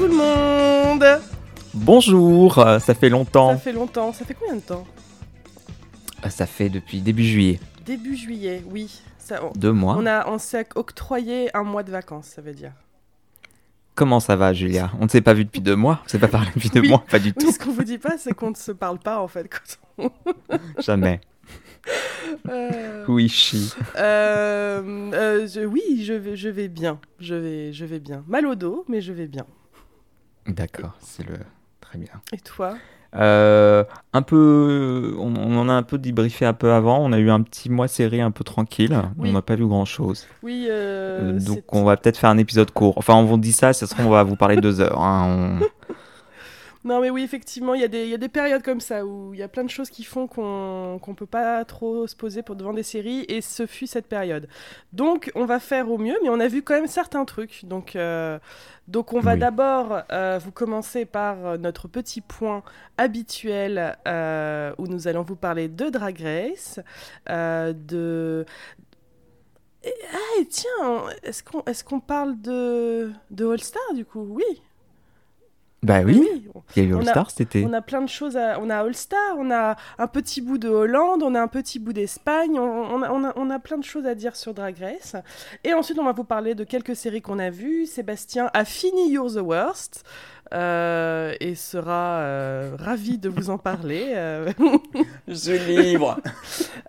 tout le monde Bonjour, euh, ça fait longtemps. Ça fait longtemps, ça fait combien de temps Euh, Ça fait depuis début juillet. Début juillet, oui. Ça, on, Deux mois. on a, on s'est octroyé un mois de vacances, ça veut dire. Comment ça va, Julia? On ne s'est pas vu depuis deux mois On ne s'est pas parlé depuis deux Oui. mois Pas du Oui, tout. ce qu'on vous dit pas, c'est qu'on ne se parle pas en fait. quand Jamais. Euh, Oui, chi. euh, euh, je- oui, je vais, je vais bien. Je vais, je vais bien. Mal au dos, mais je vais bien. D'accord, c'est le. Très bien. Et toi? Euh, un peu. On, on en a un peu débriefé un peu avant. On a eu un petit mois série un peu tranquille. Oui. On n'a pas vu grand chose. Oui, euh, donc c'est- on va peut-être faire un épisode court. Enfin, on vous dit ça, ça sera, on va vous parler deux heures. hein. On- Non, mais oui, effectivement, il y, a des- il y a des périodes comme ça où il y a plein de choses qui font qu'on qu'on peut pas trop se poser pour devant des séries, et ce fut cette période. Donc, on va faire au mieux, mais on a vu quand même certains trucs. Donc, euh, donc on va Oui. d'abord euh, vous commencer par euh, notre petit point habituel euh, où nous allons vous parler de Drag Race, de. Et- ah, et tiens, est-ce qu'on est qu'on parle de, de All Star du coup? Oui. Bah oui, on- il y a eu on All a- Star cet été. on a plein de choses. À... On a All Star, on a un petit bout de Hollande, on a un petit bout d'Espagne, on, on a, on, a, on a plein de choses à dire sur Drag Race. Et ensuite, on va vous parler de quelques séries qu'on a vues. Sébastien a fini You're the Worst. euh, et sera euh, ravi de vous en parler. euh. Je suis libre.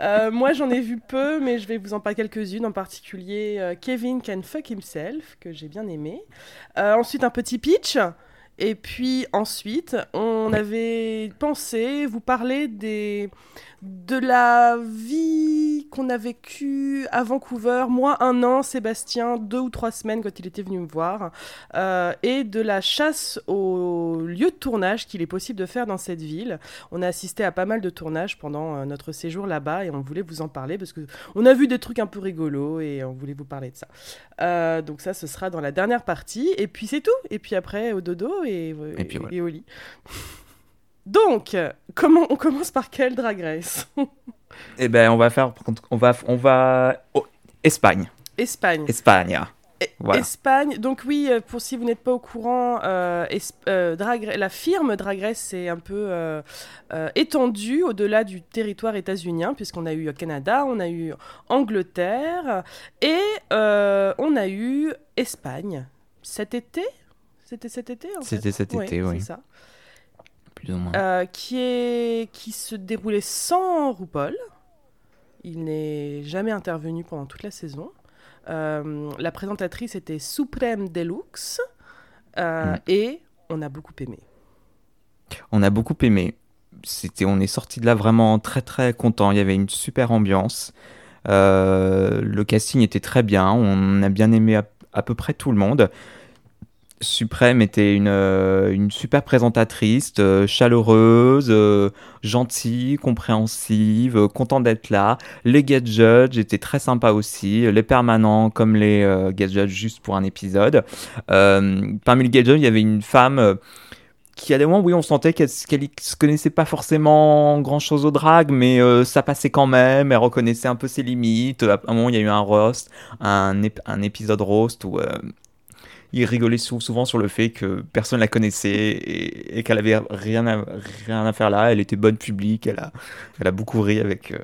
Euh, moi, j'en ai vu peu, mais je vais vous en parler quelques-unes, en particulier euh, Kevin Can Fuck Himself, que j'ai bien aimé. Euh, ensuite, un petit pitch. Et puis ensuite, on avait pensé vous parler des... de la vie qu'on a vécue à Vancouver, moi un an, Sébastien deux ou trois semaines quand il était venu me voir, euh, et de la chasse au lieu de tournage qu'il est possible de faire dans cette ville. On a assisté à pas mal de tournages pendant euh, notre séjour là-bas et on voulait vous en parler parce que on a vu des trucs un peu rigolos et on voulait vous parler de ça. Euh, donc ça, ce sera dans la dernière partie et puis c'est tout. Et puis après au dodo et, Et puis voilà. et au lit. Donc, comment on commence par quel drag race Eh ben, on va faire. On va. On va. oh, Espagne. Espagne. Espagne. Voilà. Espagne, donc oui, euh, pour si vous n'êtes pas au courant, euh, euh, Drag Ra- la firme Drag Race s'est un peu euh, étendue au-delà du territoire états-unien, puisqu'on a eu Canada, on a eu Angleterre, et on a eu Espagne. Cet été? C'était cet été en C'était cet Ouais, été, oui. c'est ça. Plus ou moins. Euh, qui, est, qui se déroulait sans RuPaul. Il n'est jamais intervenu pendant toute la saison. Euh, la présentatrice était Supreme Deluxe. euh. Et on a beaucoup aimé. On a beaucoup aimé. C'était, on est sorti de là vraiment très très content. Il y avait une super ambiance. Euh, le casting était très bien. On a bien aimé à, à peu près tout le monde. Suprême était une, euh, super présentatrice, euh, chaleureuse, euh, gentille, compréhensive, contente d'être là. Les guest étaient très sympas aussi, les permanents comme les guest juste pour un épisode. Parmi les guest il y avait une femme qui à des moments, oui, on sentait qu'elle qu'elle se connaissait pas forcément grand chose au drag, mais ça passait quand même. Elle reconnaissait un peu ses limites. À un moment, il y a eu un roast, un, ép- un épisode roast où il rigolait sou- souvent sur le fait que personne la connaissait et, et qu'elle avait rien à, rien à faire là. Elle était bonne publique. Elle a, elle a beaucoup ri avec. euh,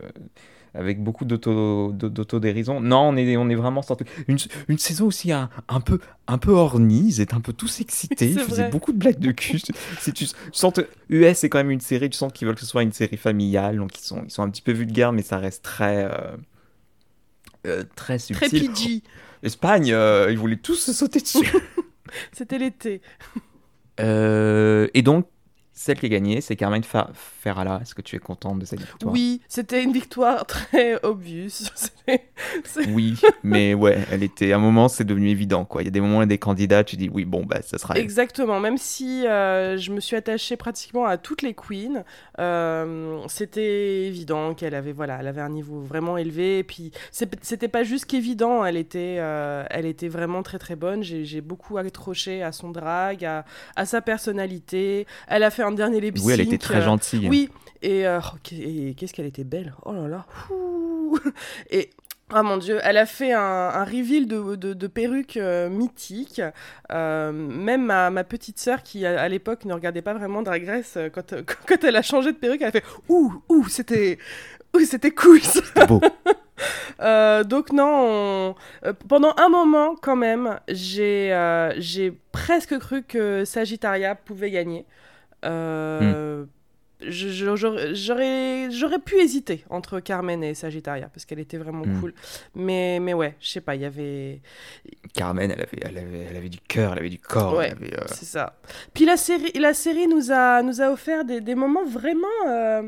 avec beaucoup d'auto- d'autodérision. Non, on est, on est vraiment sorti. Une, une saison aussi un, un peu, un peu ornie. Ils étaient un peu tous excités. Ils faisaient beaucoup de blagues de cul. Si tu sens que US c'est quand même une série, tu sens qu'ils veulent que ce soit une série familiale, donc ils sont, ils sont un petit peu vulgaires, mais ça reste très, euh, euh, très Très subtil. PG. Espagne, euh, ils voulaient tous se sauter dessus. C'était l'été. Euh, et donc, celle qui a gagné, c'est Carmen Fa- Ferrala. Est-ce que tu es contente de cette victoire? Oui, c'était une victoire très obvious. C'était- Oui, mais ouais, elle était. À un moment, c'est devenu évident, quoi. Il y a des moments, il y a des candidats, tu dis oui, bon, bah, ça sera. elle. Exactement, même si euh, je me suis attachée pratiquement à toutes les queens, euh, c'était évident qu'elle avait, voilà, elle avait un niveau vraiment élevé. Et puis, c'était pas juste qu'évident, elle était, euh, elle était vraiment très très bonne. J'ai beaucoup accroché à son drag, à, à sa personnalité. Elle a fait un dernier lip Oui, elle était très gentille. Oui, et, euh, oh, et qu'est-ce qu'elle était belle. Oh là là. Ouh. Et Ah mon dieu, elle a fait un, un reveal de, de, de perruque euh, mythique. Euh, même ma, ma petite sœur, qui à, à l'époque ne regardait pas vraiment Drag Race, euh, quand, quand elle a changé de perruque, elle a fait Ouh, ouh, c'était ouh, c'était cool ça. Beau. Euh, donc non, on- pendant un moment quand même, j'ai j'ai presque cru que Sagittaria pouvait gagner. Euh, je- j'aurais- pu hésiter entre Carmen et Sagittaria parce qu'elle était vraiment Mm. cool. Mais, mais ouais, je sais pas, il y avait... Carmen, elle avait, elle avait, elle avait du cœur, elle avait du corps. Ouais. euh, C'est ça. Puis la série, la série nous, a, nous a offert des, des moments vraiment... euh,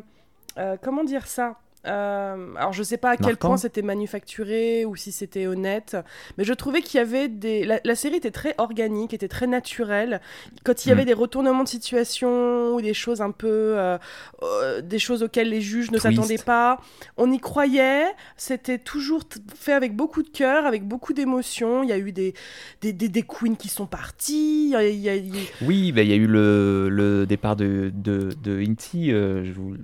euh, comment dire ça? Euh, alors je sais pas à quel point c'était manufacturé ou si c'était honnête, mais je trouvais qu'il y avait des... La, la série était très organique, était très naturelle. Quand il y Mm. avait des retournements de situation ou des choses un peu... euh, euh, des choses auxquelles les juges ne s'attendaient pas, on y croyait. C'était toujours fait avec beaucoup de cœur, avec beaucoup d'émotion. Il y a eu des, des, des, des queens qui sont parties. Il y a- y y Oui, bah, il y a eu le, le départ de, de, de Inti, je vous-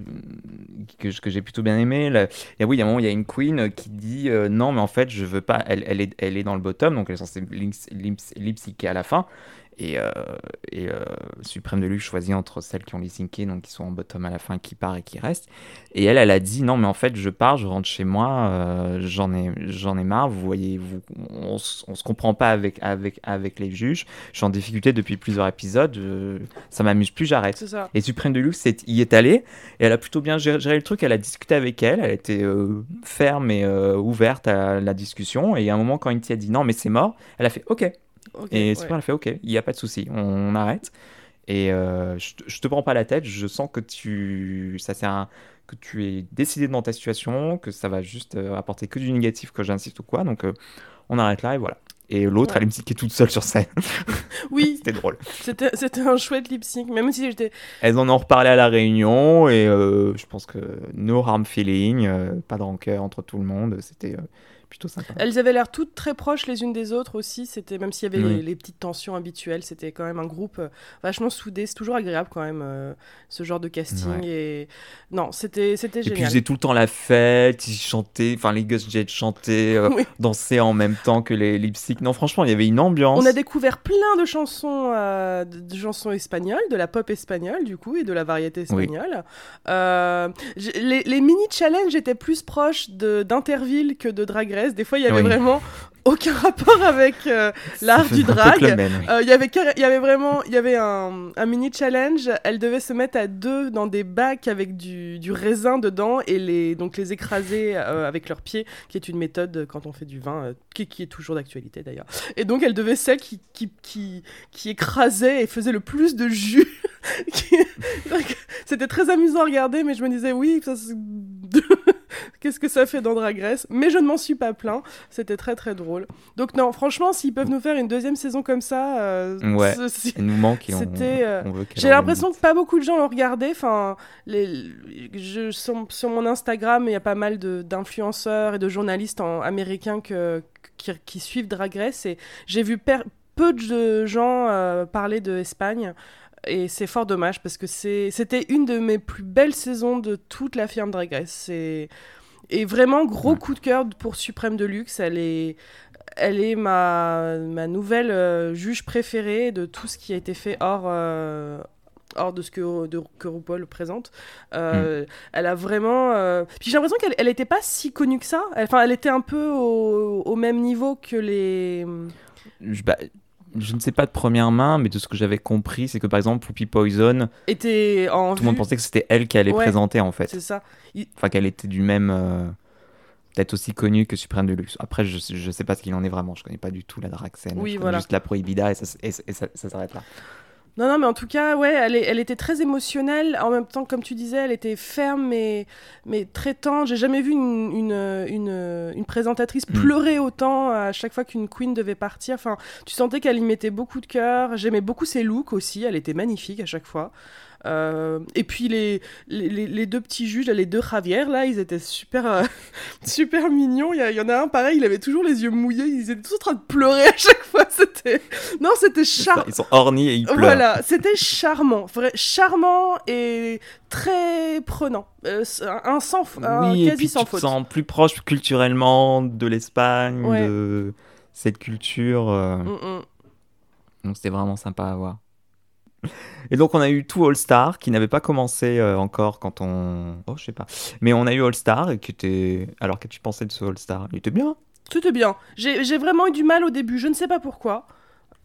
que, que j'ai plutôt bien aimé. Et oui, il y a un moment, il y a une queen qui dit euh, non, mais en fait, je veux pas. Elle, est, elle est dans le bottom, donc elle est censée lips- lips- lip-syncer à la fin. Et, euh, et euh, Suprême de Luxe choisit entre celles qui ont lip-synché, donc qui sont en bottom à la fin, qui part et qui reste. Et elle, elle a dit non, mais en fait, je pars, je rentre chez moi, euh, j'en ai, j'en ai marre. Vous voyez, vous, on, on se comprend pas avec, avec, avec les juges. Je suis en difficulté depuis plusieurs épisodes. je- ça m'amuse plus, j'arrête. Et Suprême de Luxe est- y est allée et elle a plutôt bien géré, géré le truc. Elle a discuté avec elle, elle était ferme et ouverte à la discussion. Et à un moment, quand Inti a dit non, mais c'est mort, elle a fait ok. Et ouais. Suprême a fait ok, il n'y a pas de souci, on, arrête. Et euh, je, te- je te prends pas la tête, je sens que tu, ça c'est un, que tu es décidé dans ta situation, que ça va juste euh, apporter que du négatif, que j'insiste ou quoi. Donc euh, on arrête là et voilà. Et l'autre, Ouais. elle est toute seule sur scène. Oui, C'était drôle. c'était c'était un chouette lip sync, même si j'étais. Elles en ont reparlé à la réunion et je pense que no harm feeling, pas de rancœur entre tout le monde, c'était plutôt sympa. Elles avaient l'air toutes très proches les unes des autres aussi. C'était même s'il y avait Oui. les, les petites tensions habituelles, c'était quand même un groupe euh, vachement soudé. C'est toujours agréable quand même euh, ce genre de casting. Ouais. Et non, c'était c'était Et puis ils génial. faisaient tout le temps la fête, ils chantaient, enfin les Gus Jet chantaient, euh, Oui. dansaient en même temps que les lip sync. Non, franchement, il y avait une ambiance. On a découvert plein de chansons, euh, de, chansons espagnoles, de la pop espagnole du coup et de la variété espagnole. Les, les mini challenges étaient plus proches d'Interville que de Drag Race. Des fois, il y avait Oui. vraiment aucun rapport avec euh, l'art du drag. Euh, Il y avait il y avait vraiment il y avait un, un mini challenge. Elle devait se mettre à deux dans des bacs avec du, du raisin dedans et les donc les écraser euh, avec leurs pieds qui est une méthode quand on fait du vin qui, qui est toujours d'actualité d'ailleurs. Et donc elle devait celle qui qui, qui qui écrasait et faisait le plus de jus. C'était très amusant à regarder mais je me disais oui ça, c'est- qu'est-ce que ça fait dans Drag Race? Mais je ne m'en suis pas plaint c'était très très drôle donc non franchement s'ils peuvent nous faire une deuxième saison comme ça euh, Ouais. nous manque C'était, euh, j'ai l'impression que pas beaucoup de gens l'ont regardé. Enfin, les, je, sur, sur mon Instagram, il y a pas mal d'influenceurs et de journalistes en- américains que, qui, qui suivent Drag Race et j'ai vu per- peu de gens euh, parler de Espagne. Et c'est fort dommage parce que c'était une de mes plus belles saisons de toute la firme Drag Race. Et vraiment, gros Ouais. coup de cœur pour Suprême de Luxe. Elle est, elle est ma, ma nouvelle euh, juge préférée de tout ce qui a été fait hors, euh, hors de ce que, de, que RuPaul présente. Euh, Elle a vraiment. Puis j'ai l'impression qu'elle elle était pas si connue que ça. Enfin, elle était un peu au, au même niveau que les. Bah, je ne sais pas de première main, mais de ce que j'avais compris, c'est que par exemple, Poopy Poison, Était en tout le monde pensait que c'était elle qui allait Ouais. présenter en fait. C'est ça. Enfin, qu'elle était du même. euh, Peut-être aussi connue que Suprême de Luxe. Après, je, je sais pas ce qu'il en est vraiment. Je connais pas du tout la scène. Oui, je voilà. juste la Prohibida et ça, s- et, et ça, ça s'arrête là. Non, non, mais en tout cas, ouais, elle, est- elle était très émotionnelle. En même temps, comme tu disais, elle était ferme mais, mais très tendre. J'ai jamais vu une, une, une, une présentatrice Mm. pleurer autant à chaque fois qu'une queen devait partir. Enfin, tu sentais qu'elle y mettait beaucoup de cœur. J'aimais beaucoup ses looks aussi. Elle était magnifique à chaque fois. Euh, et puis les, les, les, deux petits juges, les deux Javier, là, ils étaient super, euh, super mignons. Il y, en a un, pareil, il avait toujours les yeux mouillés, ils étaient tous en train de pleurer à chaque fois. C'était... Non, c'était charmant. Ils sont ornis et ils pleurent. Voilà, c'était charmant. Vrai, charmant et très prenant. Euh, un sans, oui, quasi et sans tu faute. Te sens plus proche culturellement de l'Espagne, de cette culture. Mm, mm. Donc c'était vraiment sympa à voir. Et donc on a eu tout All Star qui n'avait pas commencé euh, encore quand on. Oh, je sais pas. Mais on a eu All Star et qui était. Alors que tu pensais de ce All Star? Il était bien. C'était bien. J'ai vraiment eu du mal au début, je ne sais pas pourquoi.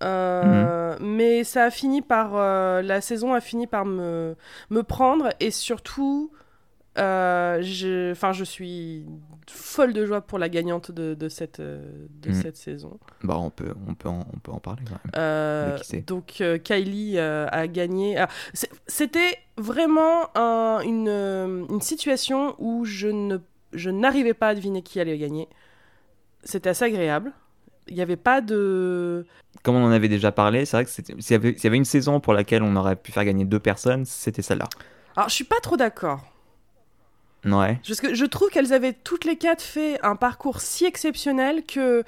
Euh, mhm. Mais ça a fini par. Euh, la saison a fini par me, me prendre et surtout. enfin, je suis folle de joie pour la gagnante de, de cette, de mhm. cette saison. Bah, on peut, on peut, en, on peut en parler quand même. donc, Kylie a gagné. C'était vraiment un, une, une situation où je ne je n'arrivais pas à deviner qui allait gagner. C'était assez agréable. Il n'y avait pas de. Comme on en avait déjà parlé, c'est vrai que s'il y, avait, y avait une saison pour laquelle on aurait pu faire gagner deux personnes, c'était celle-là. Alors, je suis pas trop d'accord. Ouais. Parce que je trouve qu'elles avaient toutes les quatre fait un parcours si exceptionnel que.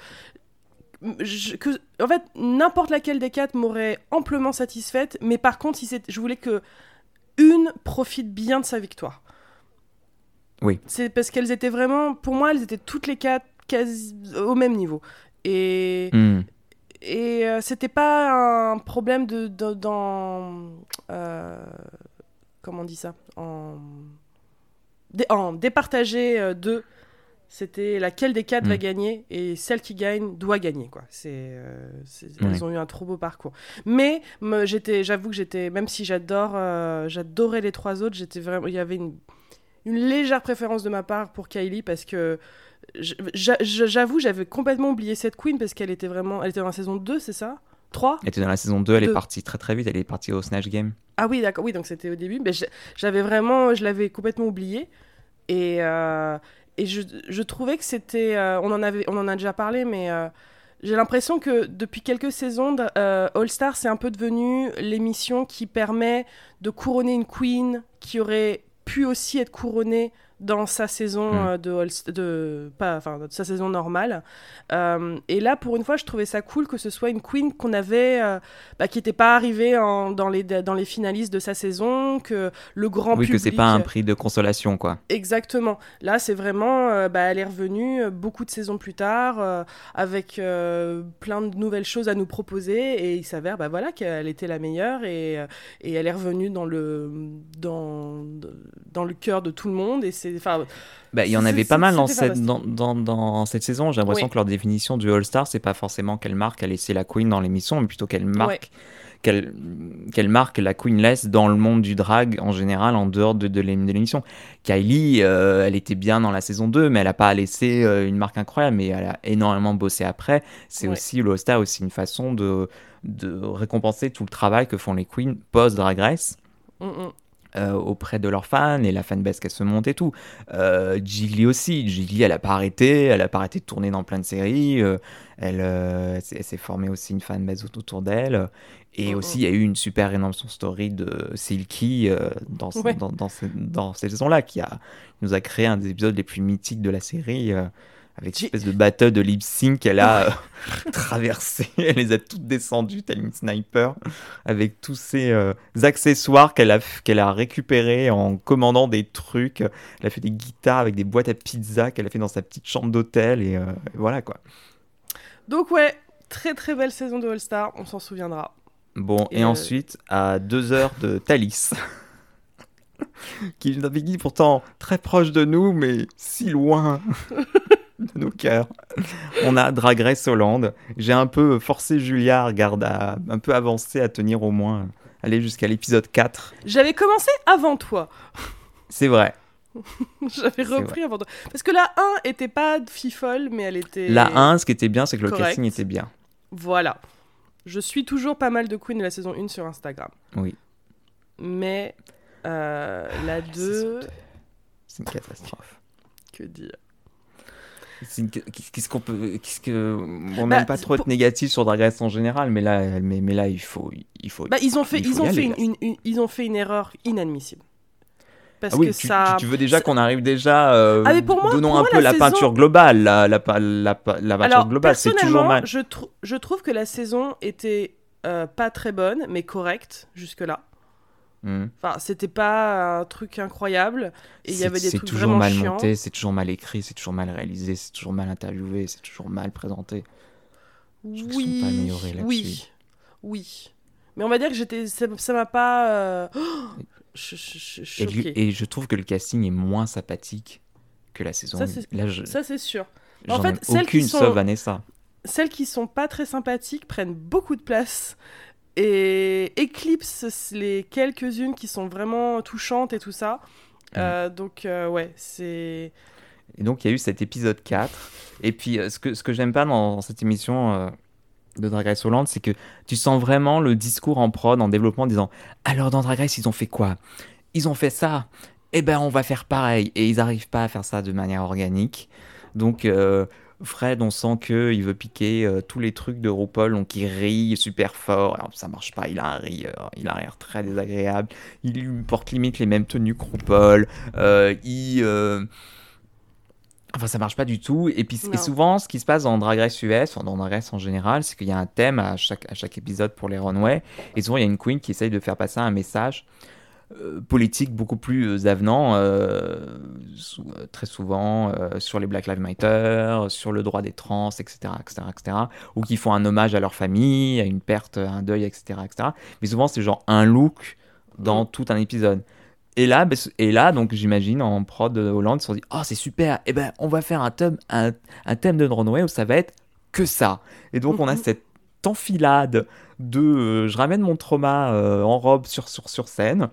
que en fait, n'importe laquelle des quatre m'aurait amplement satisfaite, mais par contre, si je voulais que une profite bien de sa victoire. Oui. C'est parce qu'elles étaient vraiment, pour moi, elles étaient toutes les quatre quasi au même niveau. Et, hmm. et euh, c'était pas un problème de, dans. Euh, comment on dit ça? En, en départager euh, deux. C'était laquelle des quatre va hmm. gagner et celle qui gagne doit gagner quoi. C'est, elles ont eu un trop beau parcours. Mais j'étais, j'avoue que j'étais, même si j'adore, j'adorais les trois autres, j'étais vraiment, il y avait une, une légère préférence de ma part pour Kylie parce que J'avoue, j'avais complètement oublié cette queen parce qu'elle était vraiment. Elle était dans la saison 2, c'est ça? 3 Elle était dans la saison 2, elle est partie très très vite, elle est partie au Snatch Game. Ah oui, d'accord, oui, donc c'était au début. Mais j'avais vraiment. Je l'avais complètement oublié. Et, euh, et je, je, trouvais que c'était. Euh, on, en avait, on en a déjà parlé, mais. Euh, j'ai l'impression que depuis quelques saisons, All Star, c'est un peu devenu l'émission qui permet de couronner une queen qui aurait pu aussi être couronnée dans sa saison hmm. euh, de, de pas enfin sa saison normale. Euh, et là pour une fois je trouvais ça cool que ce soit une queen qu'on avait euh, bah, qui n'était pas arrivée en, dans les dans les finalistes de sa saison que le grand oui public... que c'est pas un prix de consolation quoi. Exactement. Là c'est vraiment bah, elle est revenue beaucoup de saisons plus tard avec plein de nouvelles choses à nous proposer. Et il s'avère bah voilà qu'elle était la meilleure et, et elle est revenue dans le dans dans le cœur de tout le monde. Et c'est bah, il y en avait pas mal dans cette, dans, dans, dans cette saison. J'ai l'impression que leur définition du All-Star, c'est pas forcément quelle marque a laissé la Queen dans l'émission, mais plutôt quelle marque, quelle, quelle, marque la Queen laisse dans le monde du drag en général, en dehors de, de l'émission. Kylie, euh, elle était bien dans la saison 2, mais elle a pas laissé euh, une marque incroyable, mais elle a énormément bossé après. C'est aussi, le All-Star, aussi une façon de, de récompenser tout le travail que font les Queens post-Drag Race. Mm, mm. Euh, auprès de leurs fans et la fanbase qu'elle se monte et tout. Euh, Gigli aussi, Gigli elle a pas arrêté, elle a pas arrêté de tourner dans plein de séries, euh, elle, euh, s'est formée aussi une fanbase autour d'elle. Et aussi, il y a eu une super rédemption story de Silky dans, dans, dans, dans, cette saison-là, qui a, nous a créé un des épisodes les plus mythiques de la série avec une espèce de battle de lip sync qu'elle a euh, traversé. Elle les a toutes descendues, telle une sniper, avec tous ces euh, accessoires qu'elle a, qu'elle a récupérés en commandant des trucs. Elle a fait des guitares avec des boîtes à pizza qu'elle a fait dans sa petite chambre d'hôtel, et, euh, voilà quoi. Donc, ouais, très très belle saison de All-Star, on s'en souviendra. Bon, et, ensuite, à deux heures de Thalys. qui est une pourtant très proche de nous, mais si loin. de nos cœurs. On a Drag Race Hollande. J'ai un peu forcé Julia regarde, à un peu avancer, à tenir au moins, aller jusqu'à l'épisode 4. J'avais commencé avant toi. C'est vrai. J'avais repris avant toi. Parce que la 1 était pas fifole, mais elle était. La 1, ce qui était bien, c'est que le casting était bien. Voilà. Je suis toujours pas mal de Queen de la saison 1 sur Instagram. Oui. Mais euh, la 2. C'est une catastrophe. Que dire? Qu'est-ce qu'on peut. Qu'est-ce que. On Bah, n'aime pas trop être négatif sur Drag Race en général, mais là, mais, mais là il faut. Il faut Bah, ils ont fait, il ils ont fait une, là. une- une- ils ont fait une erreur inadmissible. Parce Ah oui, que tu, ça. tu- tu veux déjà qu'on arrive déjà. euh, Ah, mais pour moi- donnons pour un peu la la, saison- peinture globale. La, la, la, la, la peinture Alors, globale, c'est toujours mal. je, trou- je trouve que la saison était euh, pas très bonne, mais correcte jusque-là. Hmm. Enfin, c'était pas un truc incroyable. Et il y C'est- avait des C'est trucs toujours vraiment mal chiants. monté, c'est toujours mal écrit, c'est toujours mal réalisé, c'est toujours mal interviewé, c'est toujours mal présenté. qu'ils sont Oui, pas améliorés oui, oui. Mais on va dire que j'étais, ça m'a pas. euh, ch- Et, je trouve que le casting est moins sympathique que la saison. Ça, c'est- Là, Ça, c'est sûr. en fait, celles qui sont- sauf Vanessa. Celles qui sont pas très sympathiques prennent beaucoup de place et éclipsent les quelques-unes qui sont vraiment touchantes et tout ça. Euh, donc, euh, ouais, c'est. Et donc, il y a eu cet épisode 4. Et puis, euh, ce que, ce que j'aime pas dans, cette émission euh, de Drag Race Hollande, c'est que tu sens vraiment le discours en prod, en développement, en disant Alors, dans Drag Race, ils ont fait quoi? Ils ont fait ça. Eh ben, on va faire pareil. Et ils n'arrivent pas à faire ça de manière organique. Donc, Fred, on sent qu'il veut piquer euh, tous les trucs de RuPaul, donc il rit super fort. Alors, ça marche pas, il a un rire, il a un rire très désagréable. Il lui porte limite les mêmes tenues que RuPaul. Euh, il. euh, Enfin, ça marche pas du tout. Et puis, et souvent, ce qui se passe dans Drag Race US, enfin, dans Drag Race en général, c'est qu'il y a un thème à chaque, à chaque épisode pour les runways. Et souvent, il y a une queen qui essaye de faire passer un message politique beaucoup plus euh, avenant, euh, sou- euh, très souvent euh, sur les Black Lives Matter, sur le droit des trans, etc., etc., etc., ou qui font un hommage à leur famille, à une perte, à un deuil, etc., etc. Mais souvent, c'est genre un look dans tout un épisode. Et là, ben, et là donc j'imagine en prod de Hollande, ils se sont dit Oh, c'est super, et ben, on va faire un thème, un, un thème de runway où ça va être que ça. Et donc, on a Mhm. cette enfilade de euh, je ramène mon trauma euh, en robe sur, sur, sur scène.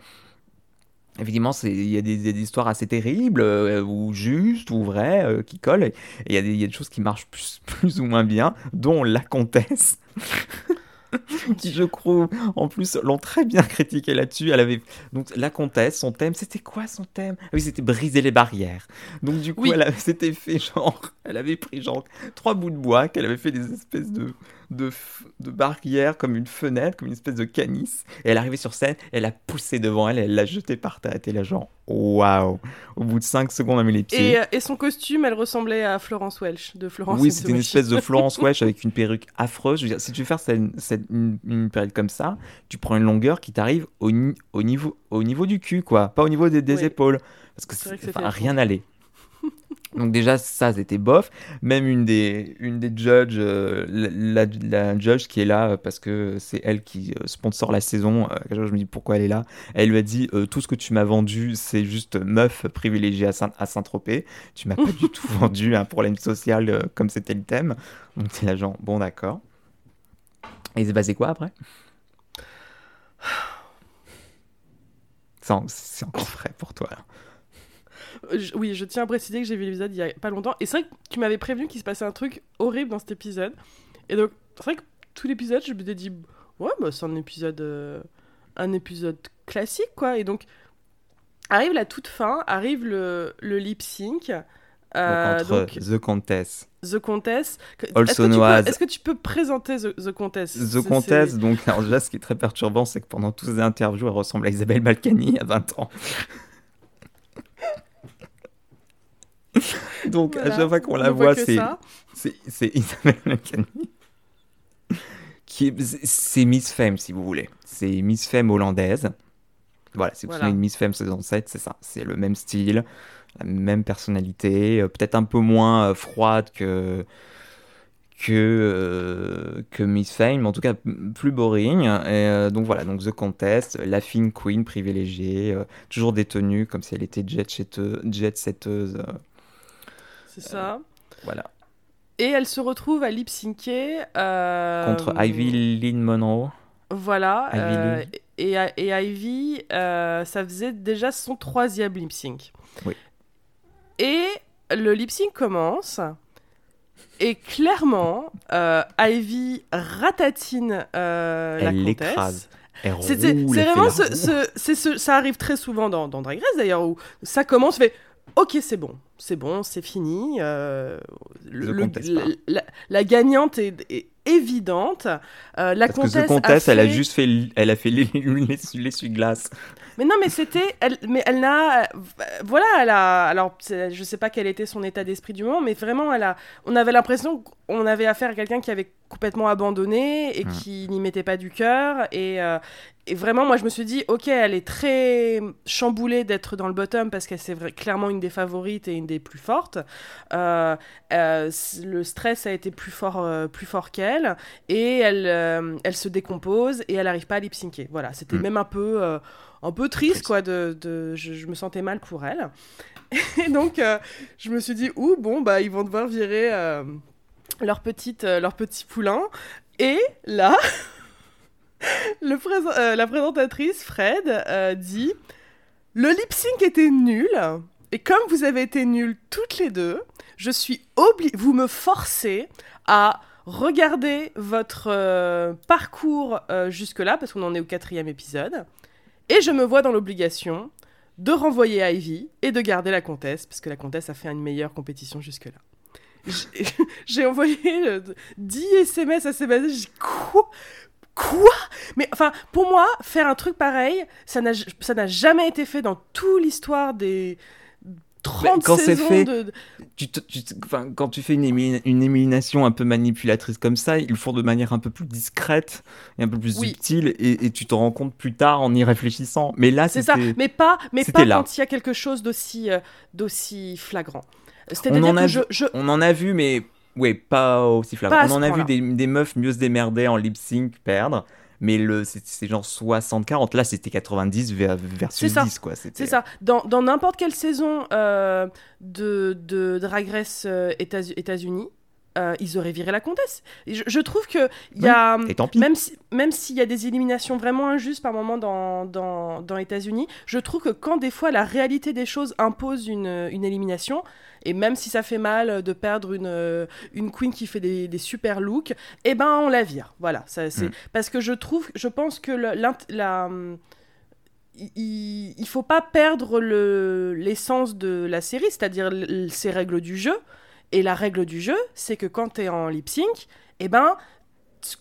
Évidemment, il y a des, des histoires assez terribles, euh, ou justes, ou vraies, euh, qui collent. Et il y, a des- il y a des choses qui marchent plus, plus ou moins bien, dont la comtesse. qui je crois en plus l'ont très bien critiqué là-dessus. Elle avait donc la comtesse, son thème, c'était quoi son thème? Ah Oui, c'était briser les barrières. Donc du coup, Oui. elle s'était fait genre, elle avait pris genre trois bouts de bois qu'elle avait fait des espèces de de, barrières comme une fenêtre, comme une espèce de canis. Et elle arrivait sur scène, elle a poussé devant elle, et elle l'a jeté par terre. Était là genre waouh. Au bout de 5 secondes, elle met les pieds. Et, euh, et son costume, elle ressemblait à Florence Welch de Florence. Oui, c'était une espèce de Florence Welch avec une perruque affreuse. Je veux dire, si tu veux faire cette, cette- une, une période comme ça, tu prends une longueur qui t'arrive au, au, niveau, au niveau du cul, quoi. Pas au niveau des, des Oui. épaules. Parce que que rien n'allait. Donc déjà, ça, c'était bof. Même une des, une des judges, euh, la, la- la judge qui est là, euh, parce que c'est elle qui euh, sponsor la saison, euh, je me dis pourquoi elle est là, elle lui a dit, euh, tout ce que tu m'as vendu, c'est juste meuf privilégiée à Saint- à Saint-Tropez. Tu m'as pas du tout vendu un problème social comme c'était le thème. Donc c'est la genre, bon d'accord. Et il s'est passé quoi après? C'est en- c'est encore frais pour toi. là. Je- oui, je tiens à préciser que j'ai vu l'épisode il y a pas longtemps. Et c'est vrai que tu m'avais prévenu qu'il se passait un truc horrible dans cet épisode. Et donc, c'est vrai que tout l'épisode, je me suis dit, ouais, bah, c'est un épisode, euh, un épisode classique, quoi. Et donc, arrive la toute fin, arrive le, le lip sync. euh, Donc, entre donc, The Countess, The Contest. Est-ce Also que, tu peux, known as- est-ce que tu peux présenter The, The Contest The c'est- donc, alors déjà, ce qui est très perturbant, c'est que pendant tous ces interviews, elle ressemble à Isabelle Balkany à 20 ans. donc, à chaque fois qu'on on la voit c'est c'est c'est Isabelle est- c'est- C'est Miss Femme, si vous voulez. C'est Miss Femme hollandaise. Voilà, si vous vous Voilà. souvenez de Miss Femme saison 7, c'est ça. C'est le même style, la même personnalité, euh, peut-être un peu moins euh, froide que que, euh, que Miss Fame, mais en tout cas plus boring. Et, euh, donc voilà, donc The Contest, la fine queen privilégiée, euh, toujours détenue comme si elle était jet, setteuse, jet setteuse. Euh, C'est ça. voilà. Et elle se retrouve à lip euh, Contre Ivy Lynn Monroe. Voilà. Ivy euh, et, et Ivy, euh, ça faisait déjà son troisième lip sync. Oui. Et le lip sync commence. Et clairement, euh, Ivy ratatine euh, la comtesse. l'écrase. C'est vraiment ce, ce- ce- ça arrive très souvent dans, dans Drag Race d'ailleurs où ça commence fait ok, c'est bon, c'est bon, c'est fini. euh, le- le- la, la gagnante est, est évidente. Euh, la Parce que comtesse, The Comtesse, a elle a juste fait, elle a fait les- les- l'essuie-glace. Mais non, mais c'était, elle, mais elle n'a, voilà, elle a, alors je sais pas quel était son état d'esprit du moment, mais vraiment, elle a, on avait l'impression qu'on avait affaire à quelqu'un qui avait complètement abandonné et Hmm. qui n'y mettait pas du cœur et, euh, et vraiment, moi, je me suis dit, ok, elle est très chamboulée d'être dans le bottom parce qu'elle c'est clairement une des favorites et une des plus fortes. Euh, euh, le stress a été plus fort, plus fort qu'elle et elle, elle se décompose et elle n'arrive pas à lip syncer. Voilà, c'était Mm. même un peu, un peu triste, Triste. quoi. De, de- je, je me sentais mal pour elle. Et donc, euh, je me suis dit, ouh, bon, bah, ils vont devoir virer euh, leur, petite, euh, leur petit poulain. Et là, le euh, la présentatrice, Fred, euh, dit Le lip sync était nul. Et comme vous avez été nuls toutes les deux, je suis. Vous me forcez à regarder votre euh, parcours jusque-là, parce qu'on en est au quatrième épisode. Et je me vois dans l'obligation de renvoyer Ivy et de garder la comtesse, parce que la comtesse a fait une meilleure compétition jusque-là. J'ai- envoyé euh, 10 SMS à Sébastien, j'ai dit quoi? Quoi? Mais enfin, pour moi, faire un truc pareil, ça n'a jamais été fait dans toute l'histoire des 30 quand saisons fait, de... Tu te- tu te- enfin, quand tu fais une, émi- une élimination un peu manipulatrice comme ça, ils le font de manière un peu plus discrète et un peu plus Oui. subtile, et, et tu te rends compte plus tard en y réfléchissant. Mais là, C'est ça, mais pas, mais pas là. quand il y a quelque chose d'aussi euh, d'aussi flagrant. On en que a je, vu- je, on en a vu, mais ouais, pas aussi flagrant. On en a vu des, des meufs mieux se démerder en lip sync perdre, mais le c'est genre 60-40. Là, c'était 90 ver- versus C'est ça. 10, quoi. C'était- C'est ça. Dans dans n'importe quelle saison euh, de, de Drag Race euh, États- États-Unis, euh, ils auraient viré la comtesse. Je, je trouve que il y a Et tant pis. même si, même s'il y a des éliminations vraiment injustes par moment dans dans, dans États-Unis, je trouve que quand des fois la réalité des choses impose une, une élimination. Et même si ça fait mal de perdre une, une queen qui fait des, des super looks, eh ben on la vire. Voilà, ça, c'est Mm. parce que je trouve, je pense que le- la, il, il faut pas perdre le- l'essence de la série, c'est-à-dire ses règles du jeu. Et la règle du jeu, c'est que quand tu es en lip sync, eh ben,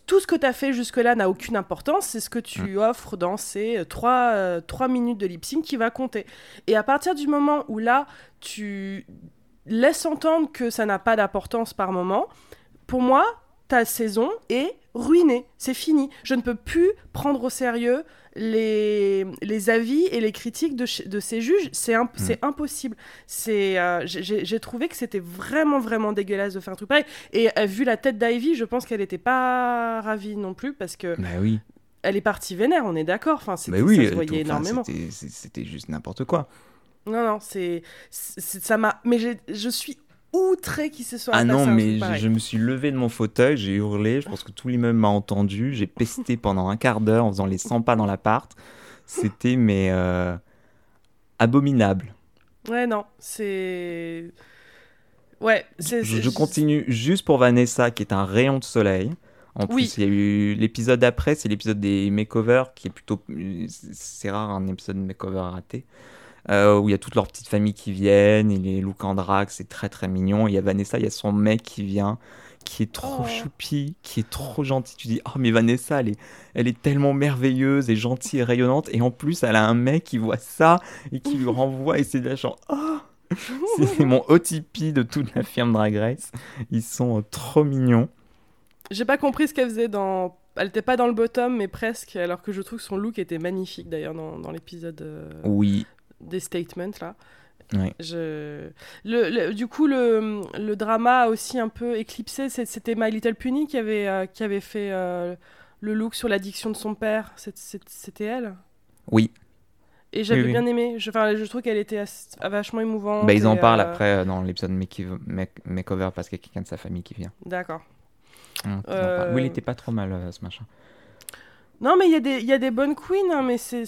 tout ce que tu as fait jusque-là n'a aucune importance. C'est ce que tu offres dans ces 3, minutes de lip sync qui va compter. Et à partir du moment où là, tu laisses entendre que ça n'a pas d'importance par moment, pour moi, ta saison est ruinée. C'est fini. Je ne peux plus prendre au sérieux les, les avis et les critiques de, de ces juges. C'est imp- c'est impossible. C'est, euh, j'ai- trouvé que c'était vraiment, vraiment dégueulasse de faire un truc pareil. Et euh, vu la tête d'Ivy, je pense qu'elle n'était pas ravie non plus parce que Bah oui. elle est partie vénère, on est d'accord. Enfin, Bah c'était- oui, ça se voyait tout- énormément. c'était- juste n'importe quoi. Non, non, c'est, ça m'a. Mais je suis outrée qu'il se soit Ah non, mais je, me suis levé de mon fauteuil, j'ai hurlé, je pense que tout l'immeuble m'a entendu, j'ai pesté pendant un quart d'heure en faisant les 100 pas dans l'appart. C'était, mais, euh, abominable. Ouais, non, c'est. Ouais, c'est. Je, je continue juste pour Vanessa, qui est un rayon de soleil. En Oui. plus, il y a eu l'épisode d'après, c'est l'épisode des makeovers, qui est plutôt. C'est rare un épisode de makeover raté. Euh, où il y a toute leur petite famille qui viennent, et les looks en drague, c'est très très mignon. Il y a Vanessa, il y a son mec qui vient, qui est trop Oh. choupi, qui est trop gentil. Tu dis, oh mais Vanessa, elle est, elle est tellement merveilleuse et gentille et rayonnante. Et en plus, elle a un mec qui voit ça et qui lui renvoie, et c'est de la genre, oh c'est mon OTP de toute la firme Drag Race. Ils sont euh, trop mignons. J'ai pas compris ce qu'elle faisait dans. Elle était pas dans le bottom, mais presque, alors que je trouve que son look était magnifique d'ailleurs dans, dans l'épisode euh, Oui, des statements là. Ouais. Je... Le, le- du coup, le, le drama a aussi un peu éclipsé. C'était My Little Pony qui avait, euh, qui avait fait euh, le look sur l'addiction de son père. C'était elle oui. Et j'avais Oui, oui. bien aimé. Je, je trouve qu'elle était vachement émouvante. Bah, ils en parlent euh, après dans l'épisode make- make- Makeover parce qu'il y a quelqu'un de sa famille qui vient. D'accord. Parlent. Oui, il était pas trop mal ce machin. Non, mais il y, a des- y a des bonnes queens, hein, mais c'est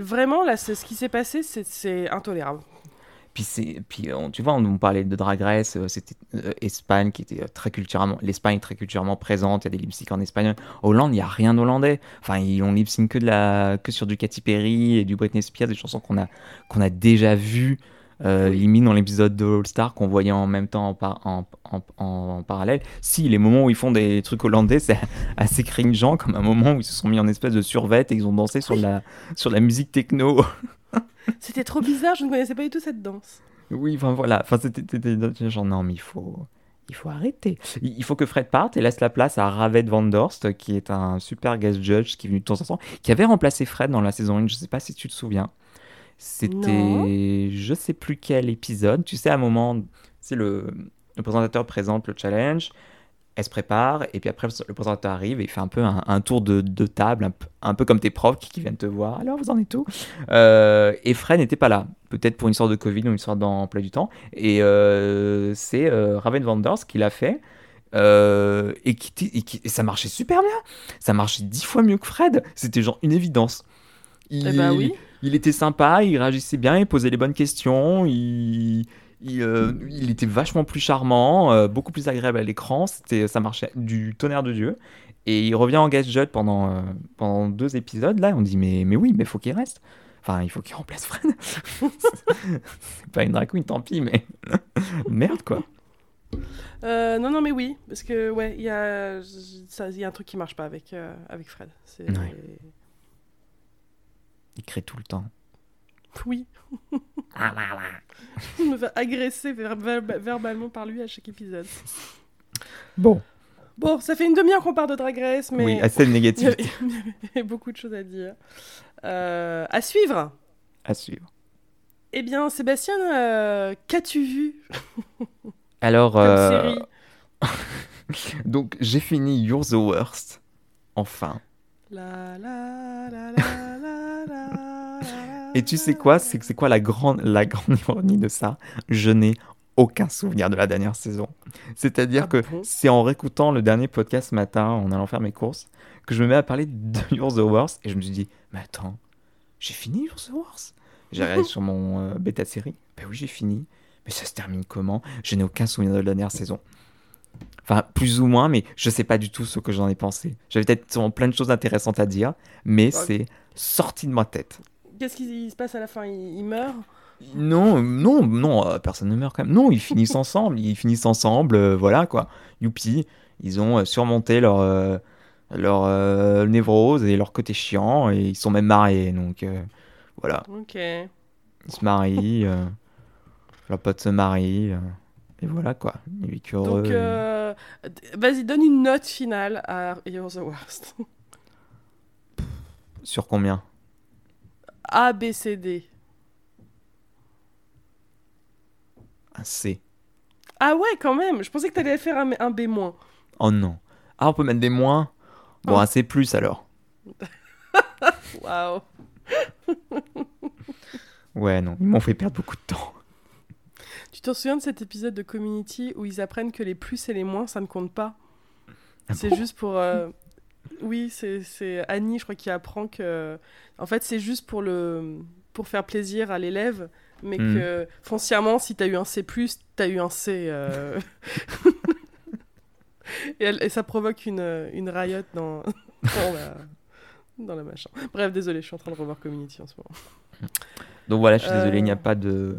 vraiment là, ce qui s'est passé, c'est- intolérable. Puis, puis on- tu vois, on, on parlait de Drag Race, euh, c'était euh, Espagne qui était euh, très culturellement, l'Espagne très culturellement présente, il y a des lip en espagnol. Hollande, il n'y a rien d'hollandais. Enfin, ils ont lip que, la, que sur du Katy Perry et du Britney Spears, des chansons qu'on a, qu'on a déjà vues Euh, limite dans l'épisode de All Star qu'on voyait en même temps en, par- en, en- en parallèle. Si, les moments où ils font des trucs hollandais, c'est assez cringeant, comme un moment où ils se sont mis en espèce de survette et ils ont dansé sur, la, sur la musique techno. C'était trop bizarre, je ne connaissais pas du tout cette danse. oui, enfin voilà. Enfin, c'était genre, non, mais il faut, il faut arrêter. Il faut que Fred parte et laisse la place à Raved Van Dorst, qui est un super guest judge qui est venu de temps en temps, qui avait remplacé Fred dans la saison 1. Je sais pas si tu te souviens. C'était, je sais plus quel épisode. Tu sais, à un moment, c'est le, le présentateur présente le challenge, elle se prépare, et puis après, le présentateur arrive et il fait un peu un, un tour de, de table, un peu, un peu comme tes profs qui, qui viennent te voir. Alors, vous en êtes où? Euh, Et Fred n'était pas là. Peut-être pour une sorte de Covid ou une sorte d'emploi du temps. Et euh, c'est euh, Raven Vanders qui l'a fait. Euh, et, qui, et, qui- et ça marchait super bien. Ça marchait dix fois mieux que Fred. C'était genre une évidence. Il, Eh bah oui. Il était sympa, il réagissait bien, il posait les bonnes questions, il, il, euh, il était vachement plus charmant, euh, beaucoup plus agréable à l'écran. C'était, ça marchait du tonnerre de Dieu. Et il revient en guest judge pendant, euh, pendant deux épisodes. Là, on dit mais, mais oui, mais faut qu'il reste. Enfin, il faut qu'il remplace Fred. c'est pas une drag queen, tant pis, mais merde quoi. Euh, non, non, mais oui, parce que ouais, il y a, ça- y a un truc qui marche pas avec, euh, avec Fred. C'est... Ouais. Il crée tout le temps. Oui. Je me fais agresser ver- ver- verbalement par lui à chaque épisode. Bon. Bon, ça fait une demi-heure qu'on parle de Drag Race, mais Oui, assez il y, négatif il y avait beaucoup de choses à dire. Euh, à suivre. à suivre. Eh bien, Sébastien, euh, qu'as-tu vu Alors, comme euh, série donc j'ai fini You're the Worst. Enfin. La, la, la, Et tu sais quoi? C'est c'est quoi la grande, la grande ironie de ça? Je n'ai aucun souvenir de la dernière saison. C'est-à dire Ah que c'est en réécoutant le dernier podcast ce matin, en allant faire mes courses, que je me mets à parler de You're the Worst et je me suis dit, mais attends, j'ai fini You're the Worst? J'ai regardé sur mon euh, bêta série. Ben oui, j'ai fini. Mais ça se termine comment? Je n'ai aucun souvenir de la dernière saison. Enfin, plus ou moins, mais je sais pas du tout ce que j'en ai pensé. J'avais peut-être plein de choses intéressantes à dire, mais Ouais. c'est sorti de ma tête. Qu'est-ce qui se passe à la fin? Il, il meurt? Non, non, non, euh, personne ne meurt quand même. Non, ils finissent ensemble, ils finissent ensemble, euh, voilà quoi. Youpi, ils ont euh, surmonté leur, euh, leur névrose et leur côté chiant, et ils sont même mariés, donc voilà. Ok. Ils se marient, leur pote se marie, et voilà quoi. Heureux. Donc, euh, d- vas-y, donne une note finale à You're the Worst. Sur combien? A, B, C, D. Un C. Ah ouais, quand même. Je pensais que t'allais faire un, un B-. Oh non. Ah, on peut mettre des moins? Bon, Oh. un C plus alors. Waouh. Ouais, non, ils m'ont fait perdre beaucoup de temps. Tu t'en souviens de cet épisode de Community où ils apprennent que les plus et les moins, ça ne compte pas? Ah C'est bon? juste pour... euh, Oui, c'est Annie, je crois, qui apprend que... En fait, c'est juste pour, le... pour faire plaisir à l'élève, mais Hmm. que foncièrement, si t'as eu un C+, t'as eu un C. euh. et, elle- et ça provoque une, une riot dans... dans la... dans la machin. Bref, désolé, je suis en train de revoir Community en ce moment. Donc voilà, je suis désolé, il n'y a Euh. pas de,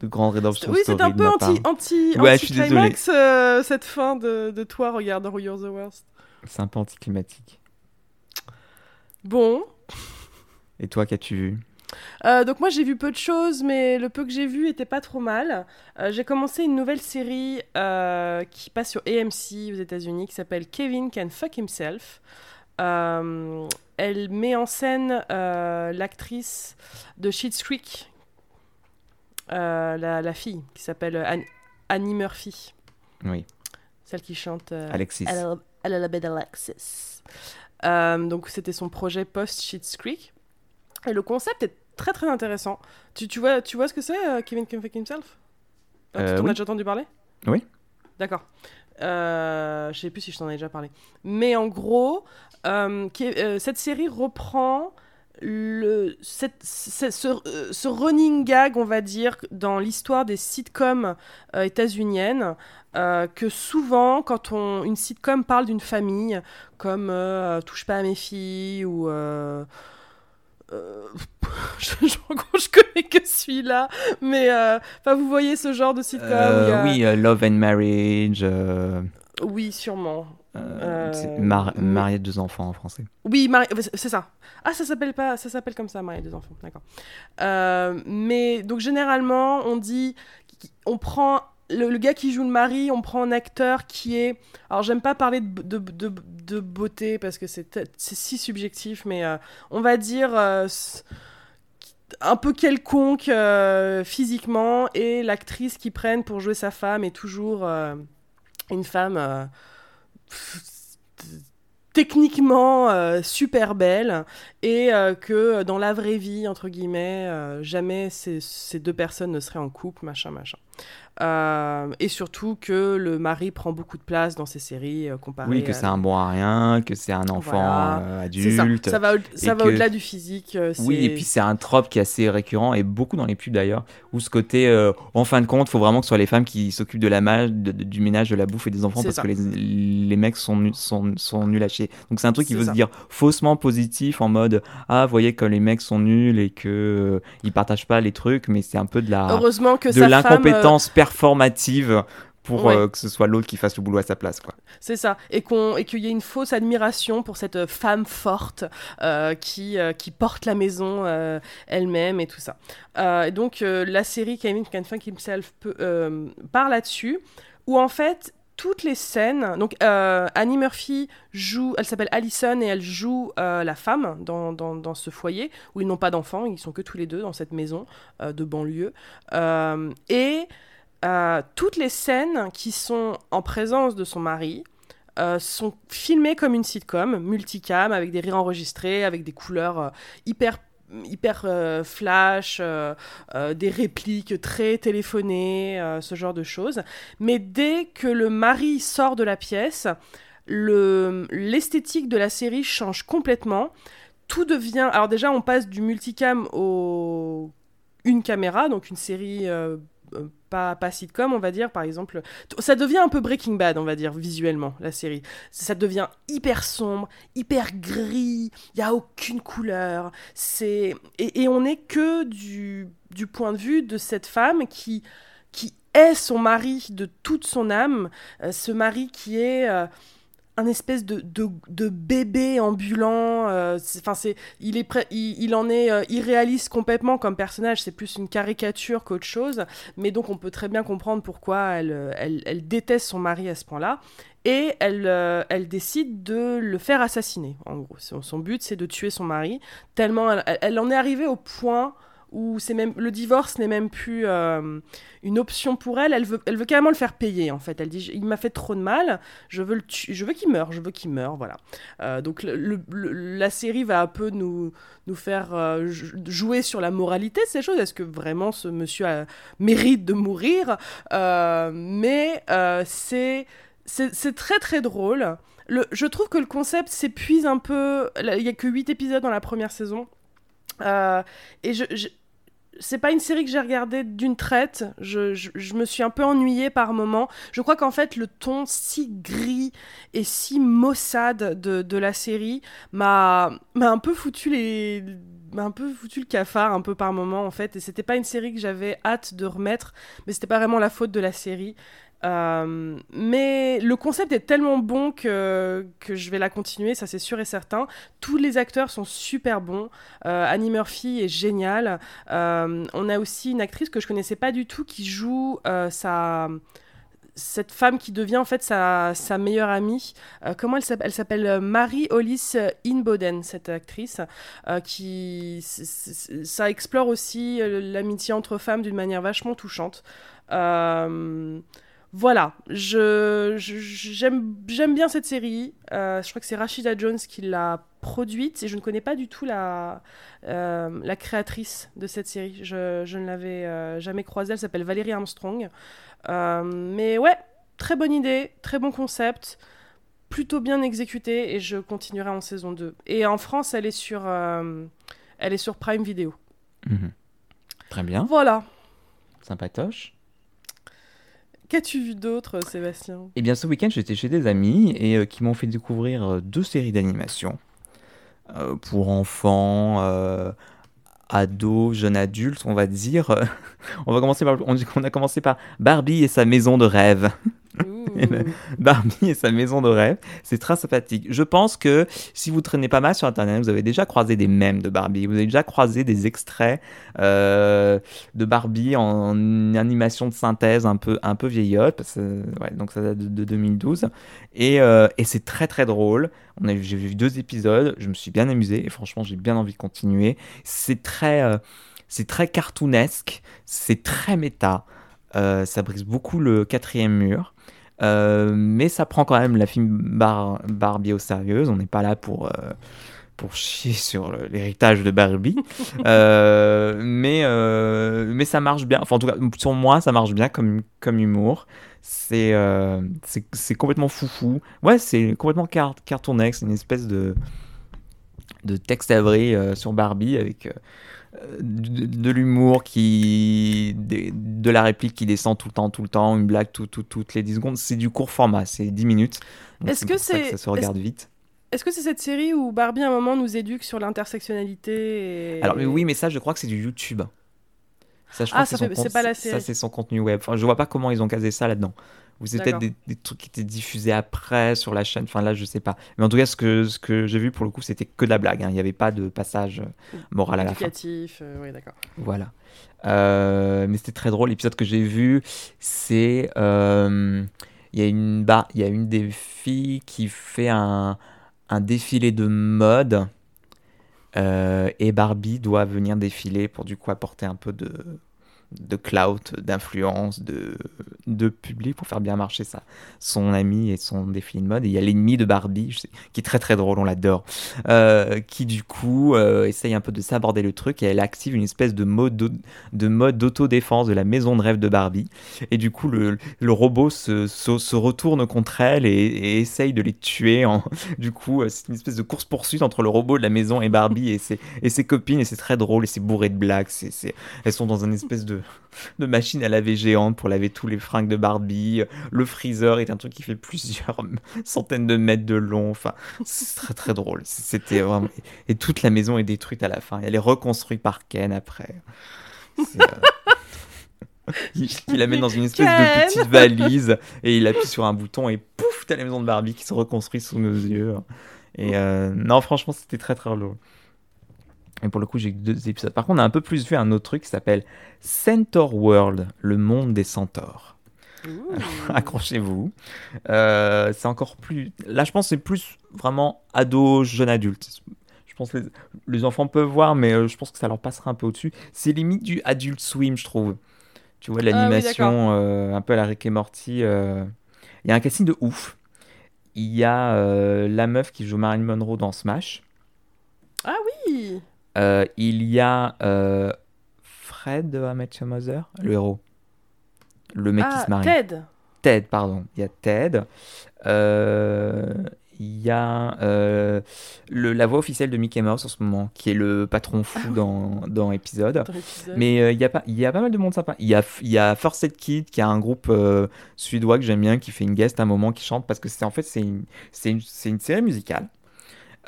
de grande redemption Oui, c'est un peu anti, anti, Ouais, je suis climax cette fin de, de toi regardant You're the Worst. C'est un peu anticlimatique. Bon, Et toi, qu'as-tu vu? Euh, donc moi j'ai vu peu de choses, mais le peu que j'ai vu était pas trop mal. Euh, j'ai commencé une nouvelle série euh, qui passe sur AMC aux États-Unis qui s'appelle Kevin Can Fuck Himself. Euh, elle met en scène euh, l'actrice de Schitt's Creek, euh, la, la fille qui s'appelle Ann- Annie Murphy, Oui, celle qui chante. euh, Alexis. A little, a little bit Alexis. Euh, donc c'était son projet post Schitt's Creek. Et le concept est très très intéressant. Tu, tu, vois, tu vois ce que c'est, euh, Kevin Can Fuck Himself Tu oui. as déjà entendu parler? Oui. D'accord. Euh, je sais plus si je t'en ai déjà parlé. Mais en gros, euh, qui- euh, cette série reprend le, cette- ce, ce- ce running gag, on va dire, dans l'histoire des sitcoms euh, états-uniennes, euh, que souvent, quand on, une sitcom parle d'une famille, comme euh, Touche pas à mes filles ou. euh, je, je, je, connais que celui-là, mais enfin vous voyez ce genre de sitcom. Oui, Love and Marriage. Oui, sûrement. Mar marié deux enfants en français. Oui, c'est ça. Ah, ça s'appelle pas, ça s'appelle comme ça, marié deux enfants. D'accord. mais donc généralement, on dit, on prend le, gars qui joue le mari, on prend un acteur qui est. Alors, j'aime pas parler de, de, de, beauté parce que c'est si subjectif, mais euh, on va dire euh, un peu quelconque euh, physiquement et l'actrice qui prennent pour jouer sa femme est toujours une femme techniquement super belle et que dans la vraie vie, entre guillemets, jamais ces, ces, deux personnes ne seraient en couple, machin, machin. Euh, et surtout que le mari prend beaucoup de place dans ces séries euh, comparé Oui, que c'est un bon à rien, que c'est un enfant euh, adulte. Ça, ça va, ça va au-delà du physique. oui, et puis c'est un trope qui est assez récurrent et beaucoup dans les pubs d'ailleurs, où ce côté, en fin de compte, il faut vraiment que ce soit les femmes qui s'occupent de la du ménage, de la bouffe et des enfants parce que les, les, mecs sont, sont, sont nuls à chier. Donc c'est un truc qui veut se dire faussement positif en mode Ah, vous voyez que les mecs sont nuls et qu'ils ils partagent pas les trucs, mais c'est un peu de la. Heureusement que de l'incompétence performative pour euh, que ce soit l'autre qui fasse le boulot à sa place. quoi. C'est ça. Et qu'il y ait une fausse admiration pour cette femme forte euh, qui, euh, qui porte la maison elle-même et tout ça. et donc la série Kevin Can Funk Himself part là-dessus, où en fait toutes les scènes. Donc, Annie Murphy joue, elle s'appelle Allison et elle joue la femme dans, dans, ce foyer où ils n'ont pas d'enfants, ils sont que tous les deux dans cette maison de banlieue. et euh, toutes les scènes qui sont en présence de son mari euh, sont filmées comme une sitcom, multicam, avec des rires enregistrés, avec des couleurs euh, hyper hyper flash, des répliques très téléphonées, ce genre de choses. Mais dès que le mari sort de la pièce, l'esthétique de la série change complètement. Tout devient... Alors déjà, on passe du multicam au une caméra, donc une série euh, pas, pas sitcom, on va dire, par exemple. Ça devient un peu Breaking Bad, on va dire, visuellement, la série. Ça devient hyper sombre, hyper gris, il n'y a aucune couleur. C'est et, on n'est que du, du point de vue de cette femme qui, qui est son mari de toute son âme, euh, ce mari qui est... Euh, un espèce de, de, bébé ambulant. Euh, enfin, c'est, il, est il, en est euh, irréaliste complètement comme personnage. C'est plus une caricature qu'autre chose. Mais donc, on peut très bien comprendre pourquoi elle, euh, elle, déteste son mari à ce point-là. Et elle, elle décide de le faire assassiner, en gros. Son, but, c'est de tuer son mari. Tellement elle, elle en est arrivée au point où c'est même le divorce n'est même plus euh, une option pour elle. Elle veut, elle veut carrément le faire payer en fait. Elle dit il m'a fait trop de mal, je veux le je veux qu'il meure, je veux qu'il meure, voilà. Euh, donc la série va un peu nous nous faire euh, jouer sur la moralité de ces choses. Est-ce que vraiment ce monsieur mérite de mourir? Mais c'est c'est très très drôle. Le, je trouve que le concept s'épuise un peu. Il y a que 8 épisodes dans la première saison. et je, c'est pas une série que j'ai regardée d'une traite. Je, me suis un peu ennuyée par moments. Je crois qu'en fait, le ton si gris et si maussade de, de la série m'a un peu foutu les un peu foutu le cafard un peu par moment en fait et c'était pas une série que j'avais hâte de remettre mais c'était pas vraiment la faute de la série euh, mais le concept est tellement bon que, que je vais la continuer, ça c'est sûr et certain. Tous les acteurs sont super bons. Euh, Annie Murphy est géniale. Euh, on a aussi une actrice que je connaissais pas du tout qui joue sa cette femme qui devient en fait sa, sa meilleure amie. comment elle s'appelle? Elle s'appelle Marie Hollis Inboden, cette actrice, qui ça explore aussi l'amitié entre femmes d'une manière vachement touchante. Voilà, je, j'aime, j'aime bien cette série. Euh, je crois que c'est Rashida Jones qui l'a produite et je ne connais pas du tout la, euh, la créatrice de cette série. Je, je ne l'avais euh, jamais croisée. Elle s'appelle Valérie Armstrong. mais ouais, très bonne idée, très bon concept, plutôt bien exécuté et je continuerai en saison 2. Et en France, elle est sur, elle est sur Prime Video. Mhm. Très bien. Voilà. Sympatoche. Qu'as-tu vu d'autre, Sébastien? Eh bien, ce week-end, j'étais chez des amis et euh, qui m'ont fait découvrir euh, deux séries d'animation. pour enfants, ados, jeunes adultes, on va dire. on va commencer on a commencé par Barbie et sa maison de rêve. Barbie et sa maison de rêve. C'est très sympathique. Je pense que si vous traînez pas mal sur Internet, vous avez déjà croisé des mèmes de Barbie. Vous avez déjà croisé des extraits euh, de Barbie en animation de synthèse un peu, un peu vieillotte. donc ça date de, 2012. Et, euh, et c'est très très drôle. J'ai vu deux épisodes. Je me suis bien amusé. Et franchement, j'ai bien envie de continuer. C'est très, euh, c'est très cartoonesque. C'est très méta. ça brise beaucoup le quatrième mur. Euh, mais ça prend quand même la film Barbie au sérieux. On n'est pas là pour, euh, pour chier sur l'héritage de Barbie. Euh, mais, mais ça marche bien. Enfin, en tout cas, sur moi, ça marche bien comme, comme humour. C'est c'est complètement foufou. Ouais, c'est complètement car cartoonex, une espèce de, de texte avril sur Barbie avec de, l'humour qui de, la réplique qui descend tout le temps tout le temps une blague tout, toutes les 10 secondes. C'est du court format c'est 10 minutes. Est-ce que c'est ça se regarde vite. est-ce que c'est cette série où Barbie à un moment nous éduque sur l'intersectionnalité alors mais oui mais ça je crois que c'est du YouTube. Ça je crois ah, que c'est pas la série. ça c'est son contenu web. Enfin je vois pas comment ils ont casé ça là-dedans ou c'est peut-être des, trucs qui étaient diffusés après sur la chaîne? Enfin là, je sais pas. Mais en tout cas, ce que, ce que j'ai vu pour le coup, c'était que de la blague. Hein. Il n'y avait pas de passage euh, moral à la fin. Éducatif, euh, oui, d'accord. Voilà. Euh, mais c'était très drôle. L'épisode que j'ai vu, c'est. Il y, a une, bah, y a une des filles qui fait un, un défilé de mode. et Barbie doit venir défiler pour du coup apporter un peu de de clout, d'influence, de, de public pour faire bien marcher ça. Son ami et son défilé de mode. Et il y a l'ennemi de Barbie, qui est très très drôle, on l'adore, euh, qui du coup euh, essaye un peu de s'aborder le truc et elle active une espèce de mode de mode d'autodéfense de la maison de rêve de Barbie. Et du coup, le, le robot se, se, retourne contre elle et, essaye de les tuer. Du coup, euh, c'est une espèce de course-poursuite entre le robot de la maison et Barbie et ses, et ses copines. Et c'est très drôle et c'est bourré de blagues. C'est, Elles sont dans une espèce de de, machine à laver géante pour laver tous les fringues de Barbie. Le freezer est un truc qui fait plusieurs centaines de mètres de long. Enfin, c'est très très drôle. C'était vraiment. Et toute la maison est détruite à la fin. Elle est reconstruite par Ken après. Euh, il, la met dans une espèce de petite valise et il appuie sur un bouton et pouf, t'as la maison de Barbie qui se reconstruit sous nos yeux. Et euh, non, franchement, c'était très très drôle. Et pour le coup, j'ai eu deux épisodes. Par contre, on a un peu plus vu un autre truc qui s'appelle Centaur World, le monde des centaures. Accrochez-vous. Euh, c'est encore plus. Là, je pense que c'est plus vraiment ado, jeune adulte. Je pense que les, enfants peuvent voir, mais euh, je pense que ça leur passera un peu au-dessus. C'est limite du Adult Swim, je trouve. Tu vois, l'animation euh, un peu à la Rick et Morty. Il y a un casting de ouf. Il y a la meuf qui joue Marilyn Monroe dans Smash. Ah oui euh, il y a euh, Fred de Your Mother, le héros. Le mec qui ah, se marie. Ted. Ted, pardon. Il y a Ted. Euh, il y a le, la voix officielle de Mickey Mouse en ce moment, qui est le patron fou ah dans, dans épisode. Mais il, y a pas, il y a pas mal de monde sympa. Il y a, il y a First Kid, qui a un groupe suédois que j'aime bien, qui fait une guest à un moment, qui chante, parce que c'est en fait c'est une, une, une série musicale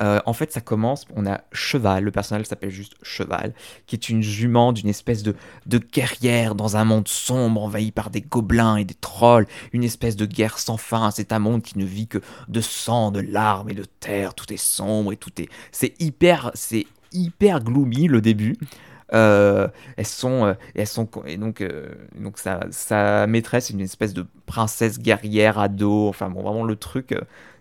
euh, en fait, ça commence, on a Cheval, le personnage s'appelle juste Cheval, qui est une jument d'une espèce de, de guerrière dans un monde sombre envahi par des gobelins et des trolls, une espèce de guerre sans fin. C'est un monde qui ne vit que de sang, de larmes et de terre. Tout est sombre et tout est. C'est hyper, c'est hyper gloomy le début. Euh, elles sont, euh, elles sont, et donc, donc sa, sa maîtresse est une espèce de princesse guerrière ado. Enfin bon, vraiment le truc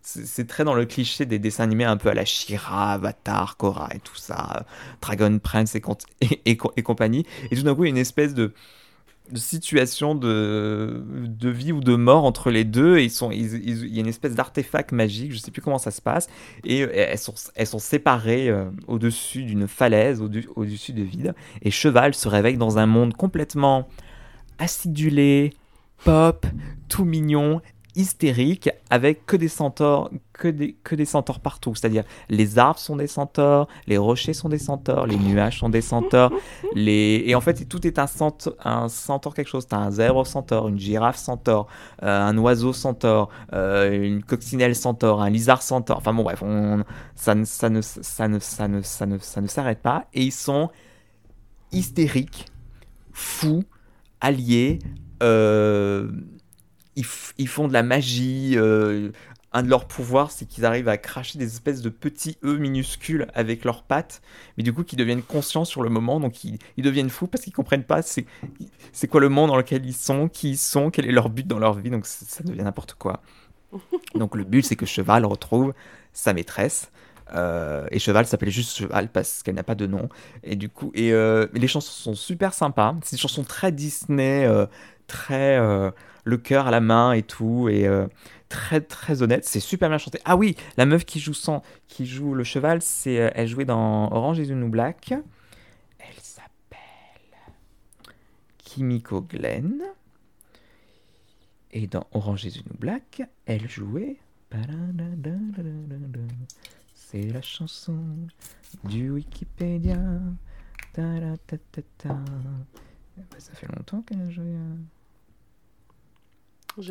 c'est très dans le cliché des dessins animés un peu à la Shira, Avatar, Korra et tout ça, Dragon Prince et, compagnie. Et tout d'un coup, il y a une espèce de, situation de, de, vie ou de mort entre les deux. Ils sont, il y a une espèce d'artefact magique, je sais plus comment ça se passe. Et, elles, sont, elles sont séparées euh, au-dessus d'une falaise, au-dessus de vide. Et Cheval se réveille dans un monde complètement acidulé, pop, tout mignon hystérique avec que des centaures, que des, que des centaures partout. C'est-à-dire les arbres sont des centaures, les rochers sont des centaures, les nuages sont des centaures. les... Et en fait, tout est un centaure, un centaure quelque chose. T'as un zèbre centaure, une girafe centaure, euh, un oiseau centaure, euh, une coccinelle centaure, un lizard centaure. Enfin bon, bref, on... ça, ne, ça, ne, ça, ne, ça, ne, ça, ne, ça ne s'arrête pas. Et ils sont hystériques, fous, alliés. Euh, ils, ils, font de la magie. Euh, un de leurs pouvoirs, c'est qu'ils arrivent à cracher des espèces de petits œufs minuscules avec leurs pattes, mais du coup, qui deviennent conscients sur le moment, donc ils, ils deviennent fous parce qu'ils comprennent pas c'est, c'est quoi le monde dans lequel ils sont, qui ils sont, quel est leur but dans leur vie, donc ça devient n'importe quoi. Donc le but, c'est que Cheval retrouve sa maîtresse. Euh, et Cheval s'appelait juste Cheval parce qu'elle n'a pas de nom. Et du coup, et euh, les chansons sont super sympas. C'est des chansons très Disney, euh, très le cœur à la main et tout, et euh, très très honnête. C'est super bien chanté. Ah oui, la meuf qui joue sans, qui joue le cheval, c'est euh, elle jouait dans Orange is the New Black. Elle s'appelle Kimiko Glenn. Et dans Orange is the New Black, elle jouait. C'est la chanson du Wikipédia. Bah, ça fait longtemps qu'elle a joué.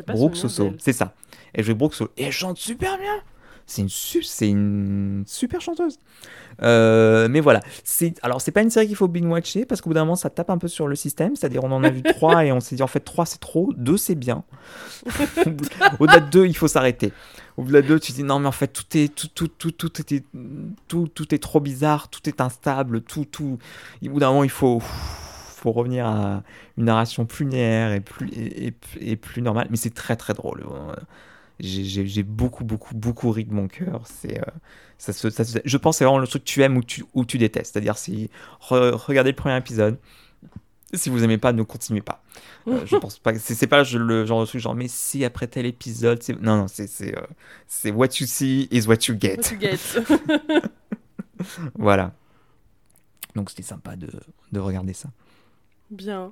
Brooke Soso, c'est ça. Elle joue Brooke Soso. Et elle chante super bien. C'est une, su c'est une super chanteuse. Euh, mais voilà. Alors, c'est pas une série qu'il faut binge-watcher parce qu'au bout d'un moment, ça tape un peu sur le système. C'est-à-dire, on en a vu trois et on s'est dit en fait, trois c'est trop, deux c'est bien. Au-delà de deux, il faut s'arrêter. Au-delà de deux, tu te dis non, mais en fait, tout est, tout, tout, tout, tout, est, tout, tout est trop bizarre, tout est instable, tout, tout. Au bout d'un moment, il faut faut revenir à une narration plus linéaire et plus, et, et, et plus normale. Mais c'est très très drôle. J'ai beaucoup beaucoup beaucoup ri de mon cœur. C'est euh, ça, se, ça se, je pense c'est vraiment le truc que tu aimes ou tu, ou tu détestes. C'est-à-dire si re, regardez le premier épisode. Si vous aimez pas, ne continuez pas. Euh, je pense pas. C'est pas le genre de truc genre mais si après tel épisode, c'est non non c'est c'est euh, c'est what you see is what you get. What you get. voilà. Donc c'était sympa de, de regarder ça. Bien.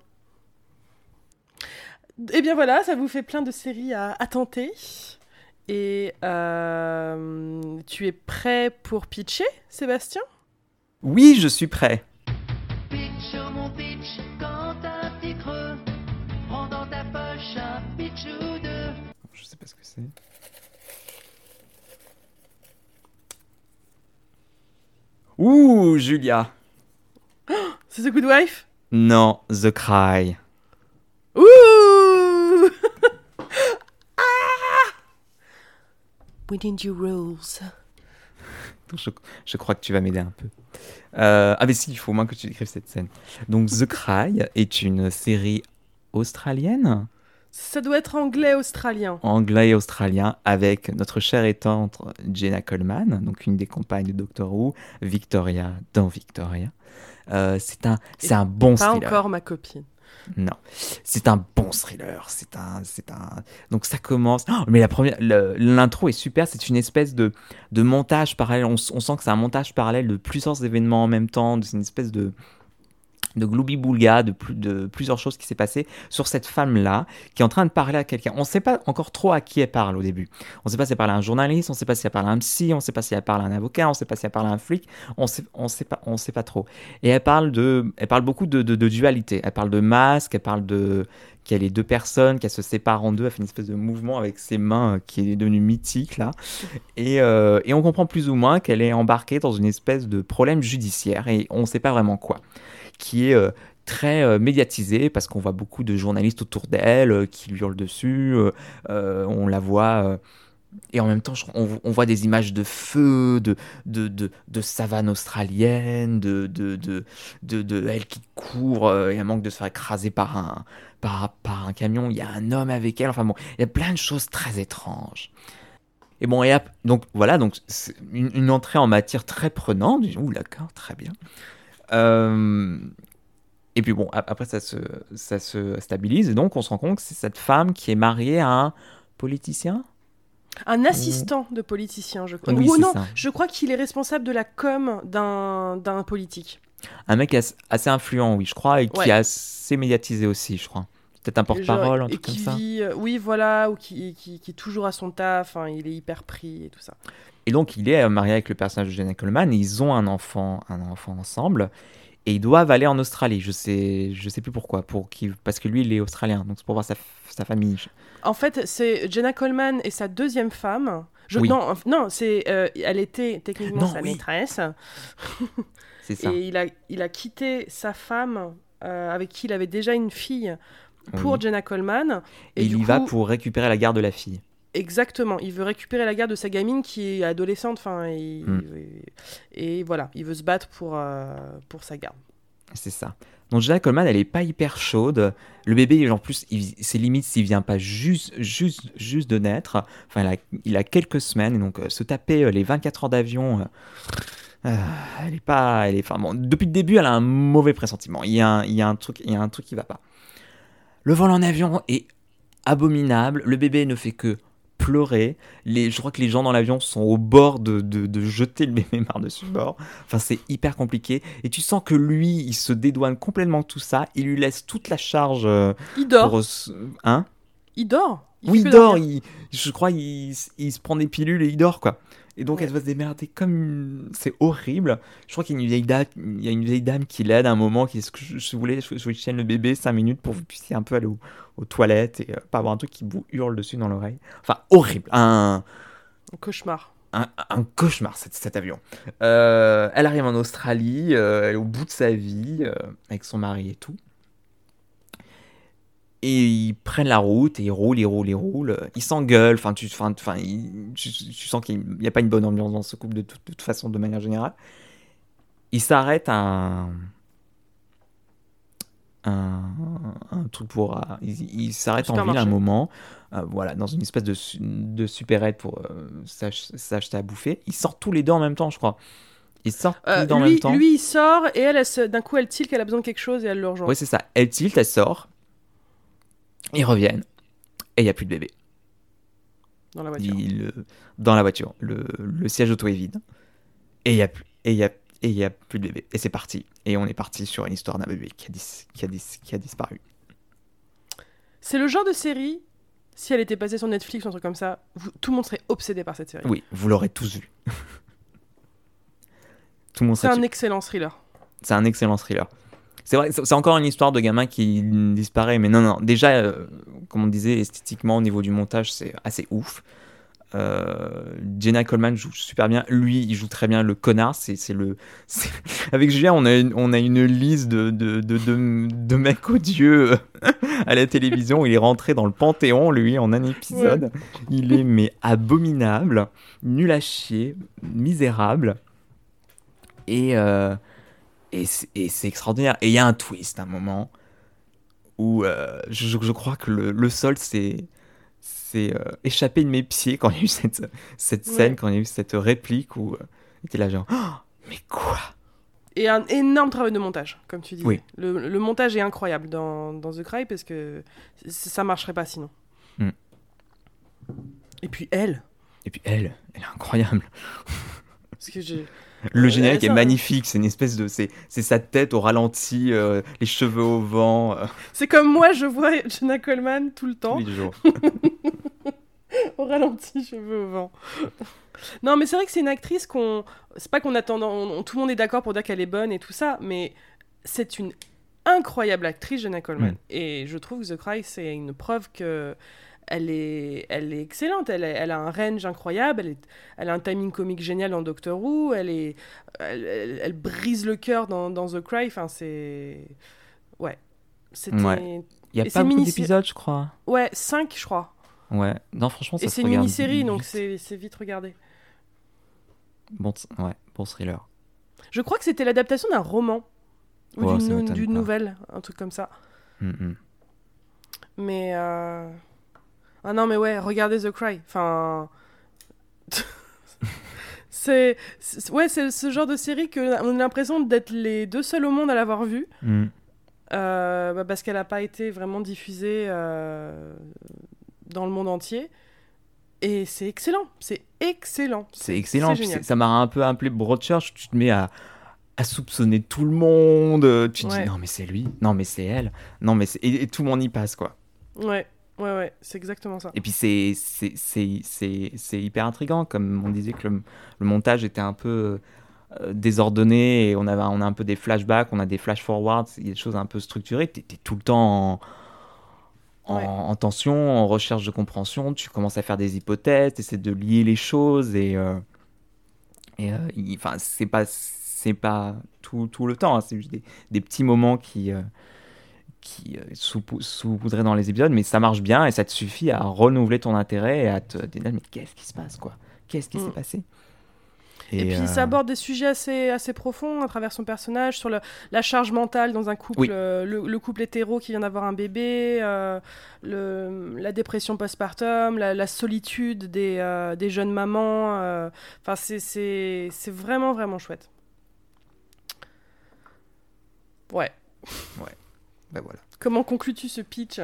Et eh bien voilà, ça vous fait plein de séries à, à tenter. Et euh, tu es prêt pour pitcher, Sébastien? Oui, je suis prêt. Pitch, oh mon pitch, quand t'as petit creux, prends dans ta poche un pitch ou deux. Je sais pas ce que c'est. Ouh, Julia C'est The Good Wife? Non, The Cry. Ouh ah We need you rules. Je, je, crois que tu vas m'aider un peu. Euh, ah mais si, il faut au moins que tu décrives cette scène. Donc The Cry est une série australienne Ça doit être anglais-australien. Anglais et australien avec notre chère et tante Jenna Coleman, donc une des compagnes de Doctor Who, Victoria dans Victoria. Euh, c'est un, c'est un bon Pas thriller. encore ma copine. Non, c'est un bon thriller. C'est un, c'est un. Donc ça commence. Oh, mais la première, l'intro est super. C'est une espèce de, de montage parallèle. On, on sent que c'est un montage parallèle de plusieurs événements en même temps. C'est une espèce de de gloubi-boulga, de, plus, de plusieurs choses qui s'est passé sur cette femme-là qui est en train de parler à quelqu'un. On ne sait pas encore trop à qui elle parle au début. On ne sait pas si elle parle à un journaliste, on ne sait pas si elle parle à un psy, on ne sait pas si elle parle à un avocat, on ne sait pas si elle parle à un flic, on sait, on sait pas, on sait pas trop. Et elle parle de, elle parle beaucoup de, dualité. Elle parle de masque, elle parle de a les deux personnes, qu'elle se sépare en deux, elle fait une espèce de mouvement avec ses mains euh, qui est devenu mythique là. Et, euh, et on comprend plus ou moins qu'elle est embarquée dans une espèce de problème judiciaire et on ne sait pas vraiment quoi qui est euh, très euh, médiatisé parce qu'on voit beaucoup de journalistes autour d'elle euh, qui lui hurlent dessus. on la voit. et en même temps, on, voit des images de feu, de, de, de, de savane australienne, de, de, de, de, elle qui court et elle manque de se faire écraser par un, par, par un camion. Il y a un homme avec elle. Enfin bon, il y a plein de choses très étranges. Et bon, et donc voilà, donc une, une entrée en matière très prenante. Ouh, d'accord, très bien. Euh, et puis bon, ap- après ça se, ça se stabilise et donc on se rend compte que c'est cette femme qui est mariée à un politicien? Un assistant de politicien, je crois. Oui, Ou non, ça. je crois qu'il est responsable de la com d'un politique. Un mec as- assez influent, oui, je crois, et qui est assez médiatisé aussi, je crois. Peut-être un porte-parole, un truc comme qui ça. vit, euh, oui, voilà, ou qui, qui, qui est toujours à son taf, hein, il est hyper pris et tout ça. Et donc, il est euh, marié avec le personnage de Jenna Coleman et ils ont un enfant, un enfant ensemble. Et ils doivent aller en Australie. Je sais, je sais plus pourquoi. Pour qui, parce que lui, il est australien. Donc, c'est pour voir sa, famille. En fait, c'est Jenna Coleman et sa deuxième femme. Je, Oui. Non, non c'est, euh, elle était techniquement Non, sa oui. maîtresse. C'est ça. Et il a, il a quitté sa femme, euh, avec qui il avait déjà une fille, pour Oui. Jenna Coleman. Et, il y va pour récupérer la garde de la fille. Exactement, il veut récupérer la garde de sa gamine qui est adolescente, enfin, et, et voilà, il veut se battre pour, euh, pour sa garde. C'est ça. Donc Jenna Coleman, elle est pas hyper chaude. Le bébé, en plus, c'est limite s'il vient pas juste, juste, juste de naître. Enfin, il a, il a quelques semaines. Et donc, euh, se taper euh, les 24 heures d'avion, euh, elle est pas, elle est. Enfin bon, depuis le début, elle a un mauvais pressentiment. Il y a un, il y a un truc, il y a un truc qui va pas. Le vol en avion est abominable. Le bébé ne fait que pleurer. Les, je crois que les gens dans l'avion sont au bord de, de, de jeter le bébé par-dessus bord. Enfin, c'est hyper compliqué. Et tu sens que lui, il se dédouane complètement de tout ça. Il lui laisse toute la charge euh, Il dort, pour... se- Hein? Il dort. Il Oui, il dort. Il, je crois il, il se prend des pilules et il dort, quoi. Et donc, Ouais. elle va se démerder comme... une- C'est horrible. Je crois qu'il y a une vieille dame, il y a une vieille dame qui l'aide à un moment, qui que je, je voulais, je, je tienne le bébé 5 minutes pour que vous puissiez un peu aller au- aux toilettes et euh, pas avoir un truc qui vous hurle dessus dans l'oreille. Enfin, horrible. Un Un cauchemar. un, un cauchemar cet, cet avion. Euh, elle arrive en Australie, euh, elle est au bout de sa vie, avec son mari et tout. Et ils prennent la route et ils roulent, ils roulent, ils roulent. Ils s'engueulent, enfin, tu, enfin, ils- tu, tu sens qu'il n'y a pas une bonne ambiance dans ce couple de, toute- de toute façon, de manière générale. Ils s'arrêtent à un, un, un truc pour. euh, Ils ils s'arrêtent en ville un moment, euh, voilà, dans une espèce de, de supérette pour euh, s'ach- s'acheter à bouffer. Ils sortent tous les deux en même temps, je crois. Ils sortent tous Euh, les deux en lui, même temps. lui, il sort et elle, d'un coup, elle tilt qu'elle a besoin de quelque chose et elle le rejoint. Oui, c'est ça. Elle tilt, elle sort. Ils reviennent. Et il n'y a plus de bébé. dans la voiture. Il, euh, dans la voiture. Le, le siège auto est vide. Et il n'y a, et y a, et il y a plus de bébé. Et c'est parti. Et on est parti sur une histoire d'un bébé qui a, dis- qui, a dis- qui a disparu. C'est le genre de série, si elle était passée sur Netflix ou un truc comme ça, vous- tout le monde serait obsédé par cette série. Oui, vous l'aurez tous vu. Tout le monde C'est un excellent thriller. C'est un excellent thriller. C'est vrai, c'est encore une histoire de gamin qui disparaît, mais non, non. Déjà, euh, comme on disait, esthétiquement, au niveau du montage, c'est assez ouf. Euh, Jenna Coleman joue super bien. Lui, il joue très bien le connard. C'est c'est le. c'est- Avec Julien, on a une, on a une liste de, de, de, de, de mecs odieux à la télévision. Il est rentré dans le panthéon, lui, en un épisode. Il est, mais abominable, nul à chier, misérable. Et. euh, et c'est extraordinaire. Et il y a un twist à un moment où euh, je, je crois que le, le sol s'est euh, échappé de mes pieds quand il y a eu cette, cette Ouais. scène, quand il y a eu cette réplique où euh, était là genre Oh, mais quoi? Et un énorme travail de montage, comme tu dis. Oui. Le, le montage est incroyable dans, dans The Cry parce que ça marcherait pas sinon. Mm. Et puis elle, Et puis elle, elle est incroyable. parce que j'ai. Le générique est magnifique, c'est une espèce de c'est sa tête au ralenti, euh, les cheveux au vent euh, C'est comme moi, je vois Jenna Coleman tout le temps. tous jours. au ralenti, cheveux au vent. non, mais c'est vrai que c'est une actrice qu'on. C'est pas qu'on attend. on- on- tout le monde est d'accord pour dire qu'elle est bonne et tout ça, mais c'est une incroyable actrice, Jenna Coleman. Mm. Et je trouve que The Cry, c'est une preuve que. Elle est, elle est excellente, elle, est- elle a un range incroyable, elle, est- elle a un timing comique génial dans Doctor Who, elle, est, elle, elle- elle brise le cœur dans, dans The Cry, enfin c'est... Ouais. C'était... Ouais. Il y a pas beaucoup d'épisodes, je crois. Ouais, 5 je crois. Ouais. Non, franchement, ça Et c'est une mini-série, donc c'est vite regardé. Bon, ouais, bon thriller. Je crois que c'était l'adaptation d'un roman. Ou d'une nouvelle, un truc comme ça. Mm. Mais... euh, Ah non, mais ouais, regardez The Cry. Enfin... c'est... Ouais, c'est ce genre de série que on a l'impression d'être les deux seuls au monde à l'avoir vue. Mm. Euh, bah, parce qu'elle n'a pas été vraiment diffusée euh, dans le monde entier. Et c'est excellent, c'est excellent. C'est excellent. ça m'a un peu appelé Broadchurch. Tu te mets à, à soupçonner tout le monde. Tu te Ouais. dis non mais c'est lui, non mais c'est elle, non mais. Et, et tout le monde y passe quoi. Ouais, ouais, ouais, c'est exactement ça. Et puis c'est c'est c'est c'est c'est hyper intriguant comme on disait que le, le montage était un peu euh, désordonné et on avait on a un peu des flashbacks, on a des flash forwards, il y a des choses un peu structurées. T'es t'es tout le temps en, en, Ouais. en tension, en recherche de compréhension. Tu commences à faire des hypothèses, essaies de lier les choses et euh, et euh, enfin c'est pas c'est pas tout, tout le temps, hein, c'est juste des, des petits moments qui euh, qui euh, sous- saupoudrés dans les épisodes, mais ça marche bien et ça te suffit à renouveler ton intérêt et à te dire mais qu'est-ce qui se passe quoi? Qu'est-ce qui Mm. s'est passé? Et, puis euh, ça aborde des sujets assez, assez profonds à travers son personnage, sur le- la charge mentale dans un couple, Oui. euh, le, le couple hétéro qui vient d'avoir un bébé, euh, le, la dépression postpartum, la, la solitude des, euh, des jeunes mamans. euh, Enfin, c'est- vraiment, vraiment chouette. Ouais. Voilà. Comment conclus-tu ce pitch?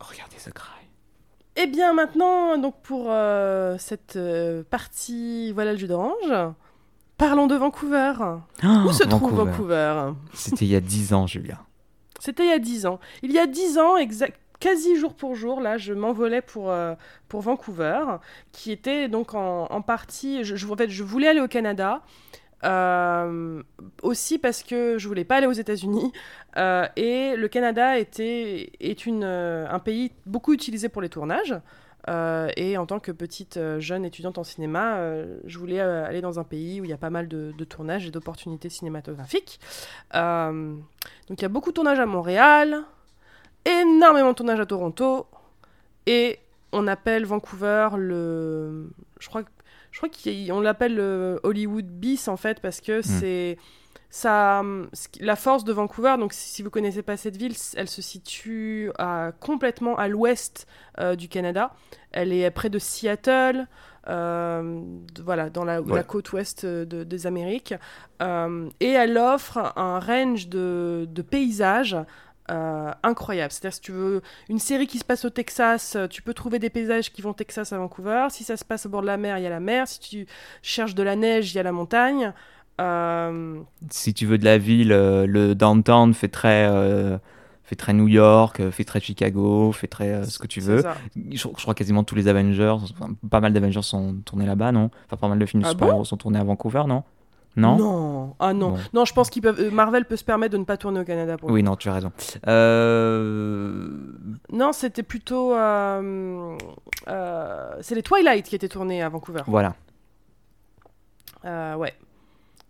Regardez ce cry. Eh bien maintenant, donc pour euh, cette euh, partie, voilà le jus d'orange. Parlons de Vancouver. Où se trouve Vancouver C'était il y a 10 ans, Julien. C'était il y a 10 ans. Il y a 10 ans, exact, quasi jour pour jour, là, je m'envolais pour, euh, pour Vancouver, qui était donc en, en partie. Je, je- en fait, je voulais aller au Canada. Euh, aussi parce que je voulais pas aller aux États-Unis euh, et le Canada était est une euh, un pays beaucoup utilisé pour les tournages et en tant que petite jeune étudiante en cinéma, je voulais aller dans un pays où il y a pas mal de, tournages et d'opportunités cinématographiques. Donc il y a beaucoup de tournages à Montréal, énormément de tournages à Toronto, et on appelle Vancouver le... Je crois, je crois qu'on l'appelle le Hollywood bis en fait, parce que c'est... Ça, qui- la force de Vancouver, donc si vous connaissez pas cette ville, elle se situe à- complètement à l'ouest euh, du Canada. Elle est près de Seattle, euh, de- voilà, dans la, Ouais. la côte ouest euh, de- des Amériques. Euh, et elle offre un range de, de paysages euh, incroyable. C'est-à-dire, si tu veux une série qui se passe au Texas, euh, tu peux trouver des paysages qui vont au Texas à Vancouver. Si ça se passe au bord de la mer, il y a la mer. Si tu cherches de la neige, il y a la montagne. Euh, Si tu veux de la ville, le downtown fait très, euh, fait très New York, fait très Chicago, fait très ce que tu veux. Je, je crois quasiment tous les Avengers, enfin, pas mal d'Avengers sont tournés là-bas, non? Enfin, pas mal de films de Ah super-héros sont tournés à Vancouver, non? Non Non. Ah non. Bon. Non, je pense qu'ils peuvent. euh, Marvel peut se permettre de ne pas tourner au Canada pour Oui, non, tu as raison. Euh, Non, c'était plutôt. euh, c'est les Twilight qui étaient tournés à Vancouver. Voilà. Ouais.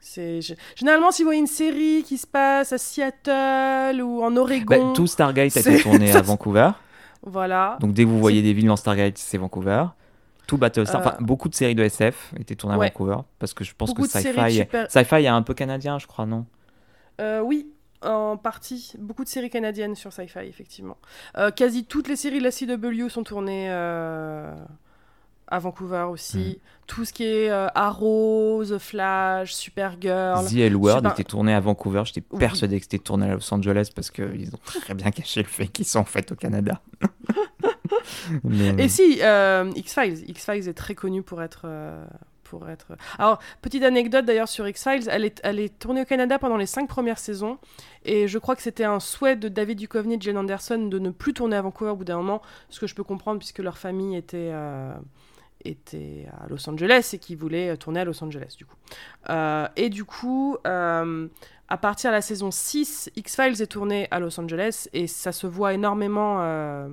C'est généralement si vous voyez une série qui se passe à Seattle ou en Bah, Oregon, tout Stargate a été tourné à Vancouver. voilà. Donc dès que vous voyez des villes dans Stargate, c'est Vancouver. Tout Battlestar, Euh, enfin beaucoup de séries de SF étaient tournées à. Vancouver parce que je pense Beaucoup que Sci-Fi, super- Sci-Fi est un peu canadien, je crois, non? Euh, oui, en partie. Beaucoup de séries canadiennes sur Sci-Fi, effectivement. Euh, quasi toutes les séries de la CW sont tournées à Vancouver aussi. Tout ce qui est Arrow, The Flash, Supergirl. The L Word Super- était tourné à Vancouver. J'étais Oui. persuadé que c'était tourné à Los Angeles parce qu'ils ont très bien caché le fait qu'ils sont en fait au Canada. Mais, Et si, euh, X-Files. X-Files est très connu pour être. euh, pour être... Alors, petite anecdote d'ailleurs sur X-Files, elle est, elle est tournée au Canada pendant les cinq premières saisons, et je crois que c'était un souhait de David Duchovny et de Jen Anderson de ne plus tourner à Vancouver au bout d'un moment, ce que je peux comprendre puisque leur famille était, euh, était à Los Angeles et qu'ils voulaient tourner à Los Angeles du coup. Et du coup, à partir de la saison 6, X-Files est tourné à Los Angeles, et ça se voit énormément... euh,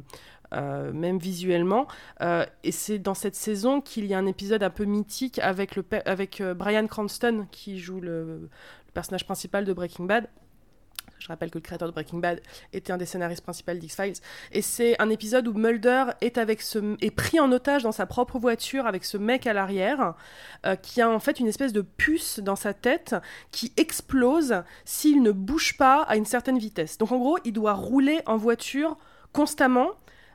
euh, même visuellement. Euh, et c'est dans cette saison qu'il y a un épisode un peu mythique avec, le avec euh, Brian Cranston qui joue le, personnage principal de Breaking Bad. Je rappelle que le créateur de Breaking Bad était un des scénaristes principaux d'X-Files. Et c'est un épisode où Mulder est, avec ce, est pris en otage dans sa propre voiture avec ce mec à l'arrière, qui a en fait une espèce de puce dans sa tête qui explose s'il ne bouge pas à une certaine vitesse. Donc en gros, il doit rouler en voiture constamment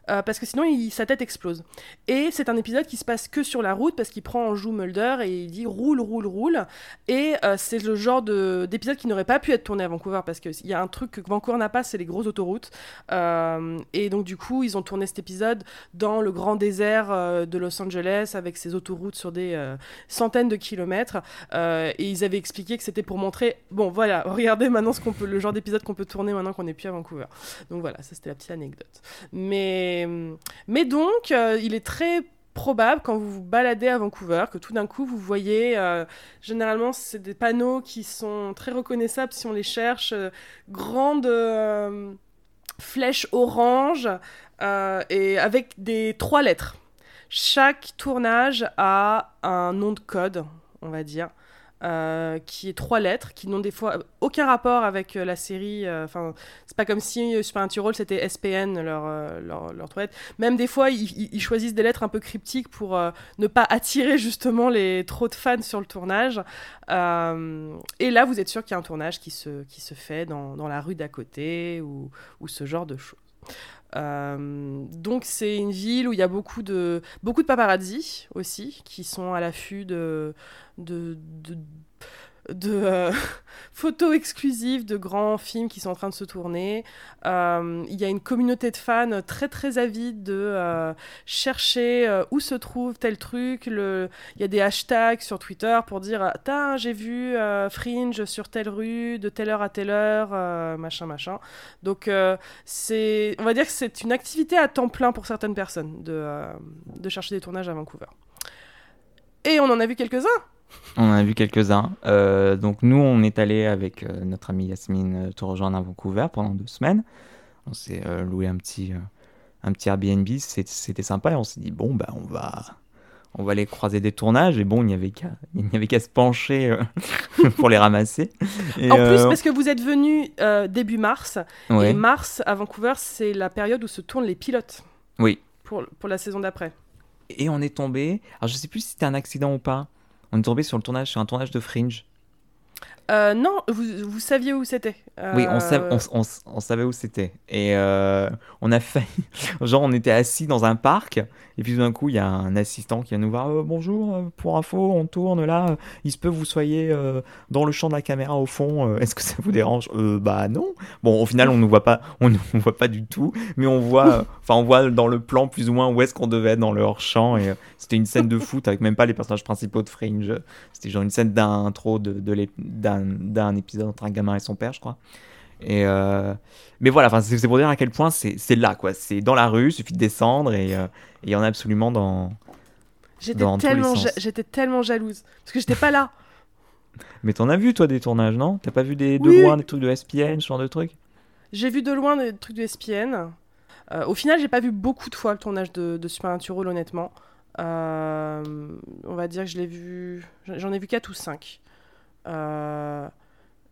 euh, parce que sinon sa tête explose. Et c'est un épisode qui se passe que sur la route parce qu'il prend en joue Mulder et il dit roule, roule, roule. Et euh, c'est le genre de- d'épisode qui n'aurait pas pu être tourné à Vancouver parce qu'il y a un truc que Vancouver n'a pas, c'est les grosses autoroutes. Euh, et donc du coup, ils ont tourné cet épisode dans le grand désert de Los Angeles avec ses autoroutes sur des centaines de kilomètres. Et ils avaient expliqué que c'était pour montrer, bon voilà, regardez maintenant ce peut, le genre d'épisode qu'on peut tourner maintenant qu'on n'est plus à Vancouver. Donc voilà, ça c'était la petite anecdote. Mais, mais donc, euh, il est très probable quand vous vous baladez à Vancouver que tout d'un coup vous voyez, euh, généralement c'est des panneaux qui sont très reconnaissables si on les cherche, euh, grandes flèches orange et avec des trois lettres. Chaque tournage a un nom de code, on va dire. Euh, qui est trois lettres, qui n'ont des fois aucun rapport avec euh, la série. euh, Enfin, c'est pas comme si euh, Supernatural c'était SPN leur, euh, leur, leur trois lettres. Même des fois, ils, ils- choisissent des lettres un peu cryptiques pour euh, ne pas attirer justement les trop de fans sur le tournage. Euh, et là, vous êtes sûr qu'il y a un tournage qui se, qui se fait dans, dans la rue d'à côté ou, ou ce genre de choses. Euh, donc c'est une ville où il y a beaucoup de beaucoup de paparazzi aussi qui sont à l'affût de de, euh, photos exclusives de grands films qui sont en train de se tourner. Euh, il y a une communauté de fans très très avide de euh, chercher où se trouve tel truc. Le... Il y a des hashtags sur Twitter pour dire Tain, j'ai vu Fringe sur telle rue, de telle heure à telle heure, machin machin. Donc c'est, on va dire que c'est une activité à temps plein pour certaines personnes de, de chercher des tournages à Vancouver. Et on en a vu quelques-uns. On en a vu quelques-uns. Euh, donc nous, on est allé avec euh, notre amie Yasmine euh, te rejoindre à Vancouver pendant deux semaines. On s'est loué un petit, un petit Airbnb, c'était sympa et on s'est dit bon bah on va, on va aller croiser des tournages et bon il n'y avait qu'à, il n'y avait qu'à se pencher pour les ramasser. Et, En plus, parce que vous êtes venu début mars, ouais. et mars à Vancouver, c'est la période où se tournent les pilotes oui. pour, pour la saison d'après. Et on est tombé. Alors je sais plus si c'était un accident ou pas. On est tombé sur le tournage, sur un tournage de Fringe. Euh, non, vous, vous saviez où c'était. Oui, on, Euh, sav- on, on- on savait où c'était. Et euh, on a failli. Genre, on était assis dans un parc. Et puis tout d'un coup, il y a un assistant qui vient nous voir. Euh, Bonjour, pour info, on tourne là. Il se peut que vous soyez dans le champ de la caméra au fond. Est-ce que ça vous dérange? Euh, Bah non. Bon, au final, on ne voit pas. On nous voit pas du tout. Mais on voit. Enfin, on voit dans le plan plus ou moins où est-ce qu'on devait être dans le hors champ. Et c'était une scène de foot avec même pas les personnages principaux de Fringe. C'était genre une scène d'intro de, de d'un épisode entre un gamin et son père, je crois. Et euh, mais voilà, c'est pour dire à quel point c'est là, quoi. C'est dans la rue, il suffit de descendre et euh, il y en a absolument dans. J'étais tellement, ja- tellement jalouse parce que j'étais pas là. Mais t'en as vu, toi, des tournages, non? T'as pas vu des, de Oui. loin des trucs de SPN, ce genre de trucs? J'ai vu de loin des trucs de SPN. Euh, au final, j'ai pas vu beaucoup de fois le tournage de, de Supernatural, honnêtement. On va dire que je l'ai vu. J'en ai vu 4 ou 5. Euh,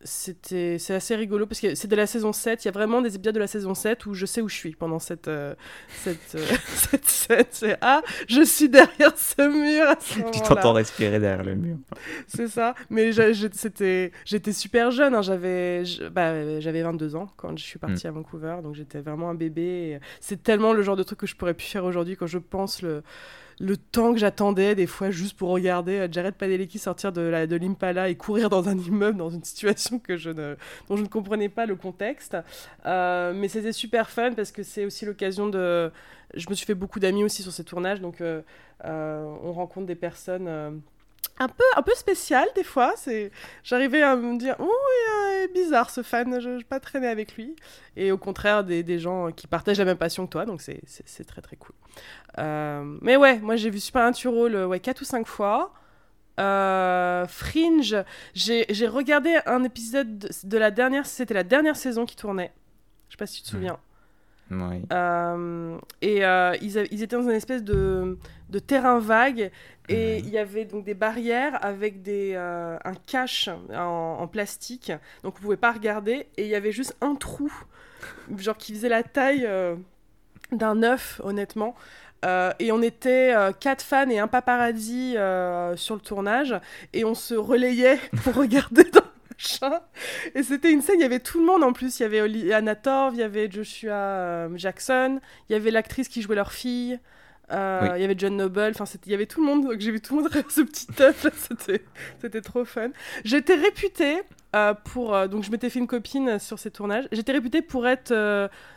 c'était c'est assez rigolo parce que c'est de la saison 7 il y a vraiment des épisodes de la saison 7 où je sais où je suis pendant cette euh, cette, euh, cette scène c'est ah je suis derrière ce mur à ce Tu t'entends respirer derrière le mur. C'est ça. Mais c'était, j'étais super jeune. hein. J'avais, bah, j'avais 22 ans quand je suis partie Mm. à Vancouver, donc j'étais vraiment un bébé. C'est tellement le genre de truc que je pourrais plus faire aujourd'hui quand je pense le, le temps que j'attendais des fois juste pour regarder euh, Jared Padalecki sortir de la de l'Impala et courir dans un immeuble dans une situation que je dont je ne comprenais pas le contexte. Euh, mais c'était super fun parce que c'est aussi l'occasion de. Je me suis fait beaucoup d'amis aussi sur ces tournages, donc euh, on rencontre des personnes. Un peu, un peu spécial des fois. C'est, j'arrivais à me dire, oh, il est bizarre ce fan, je ne pas traîner avec lui. Et au contraire, des, des gens qui partagent la même passion que toi, donc c'est, c'est, très très cool. Euh, mais ouais, moi j'ai vu Supernatural euh, ouais, 4 ou 5 fois. Euh, Fringe, j'ai, j'ai regardé un épisode de, de la dernière, c'était la dernière saison qui tournait. Je sais pas si tu te souviens. Oui. Euh, et euh, ils, étaient dans une espèce de, de terrain vague et il y avait donc des barrières avec des, euh, un cache en, en plastique, donc vous pouvez pas regarder et il y avait juste un trou, genre qui faisait la taille d'un œuf honnêtement. Euh, et on était euh, quatre fans et un paparazzi euh, sur le tournage et on se relayait pour regarder dans, machin. Et c'était une scène, il y avait tout le monde en plus. Il y avait Anna Torv, il y avait Joshua euh, Jackson, il y avait l'actrice qui jouait leur fille. euh, Oui. Il y avait John Noble, enfin il y avait tout le monde, donc j'ai vu tout le monde faire ce petit là, c'était trop fun. J'étais réputée euh, pour, euh, donc je m'étais fait une copine sur ces tournages, j'étais réputée pour être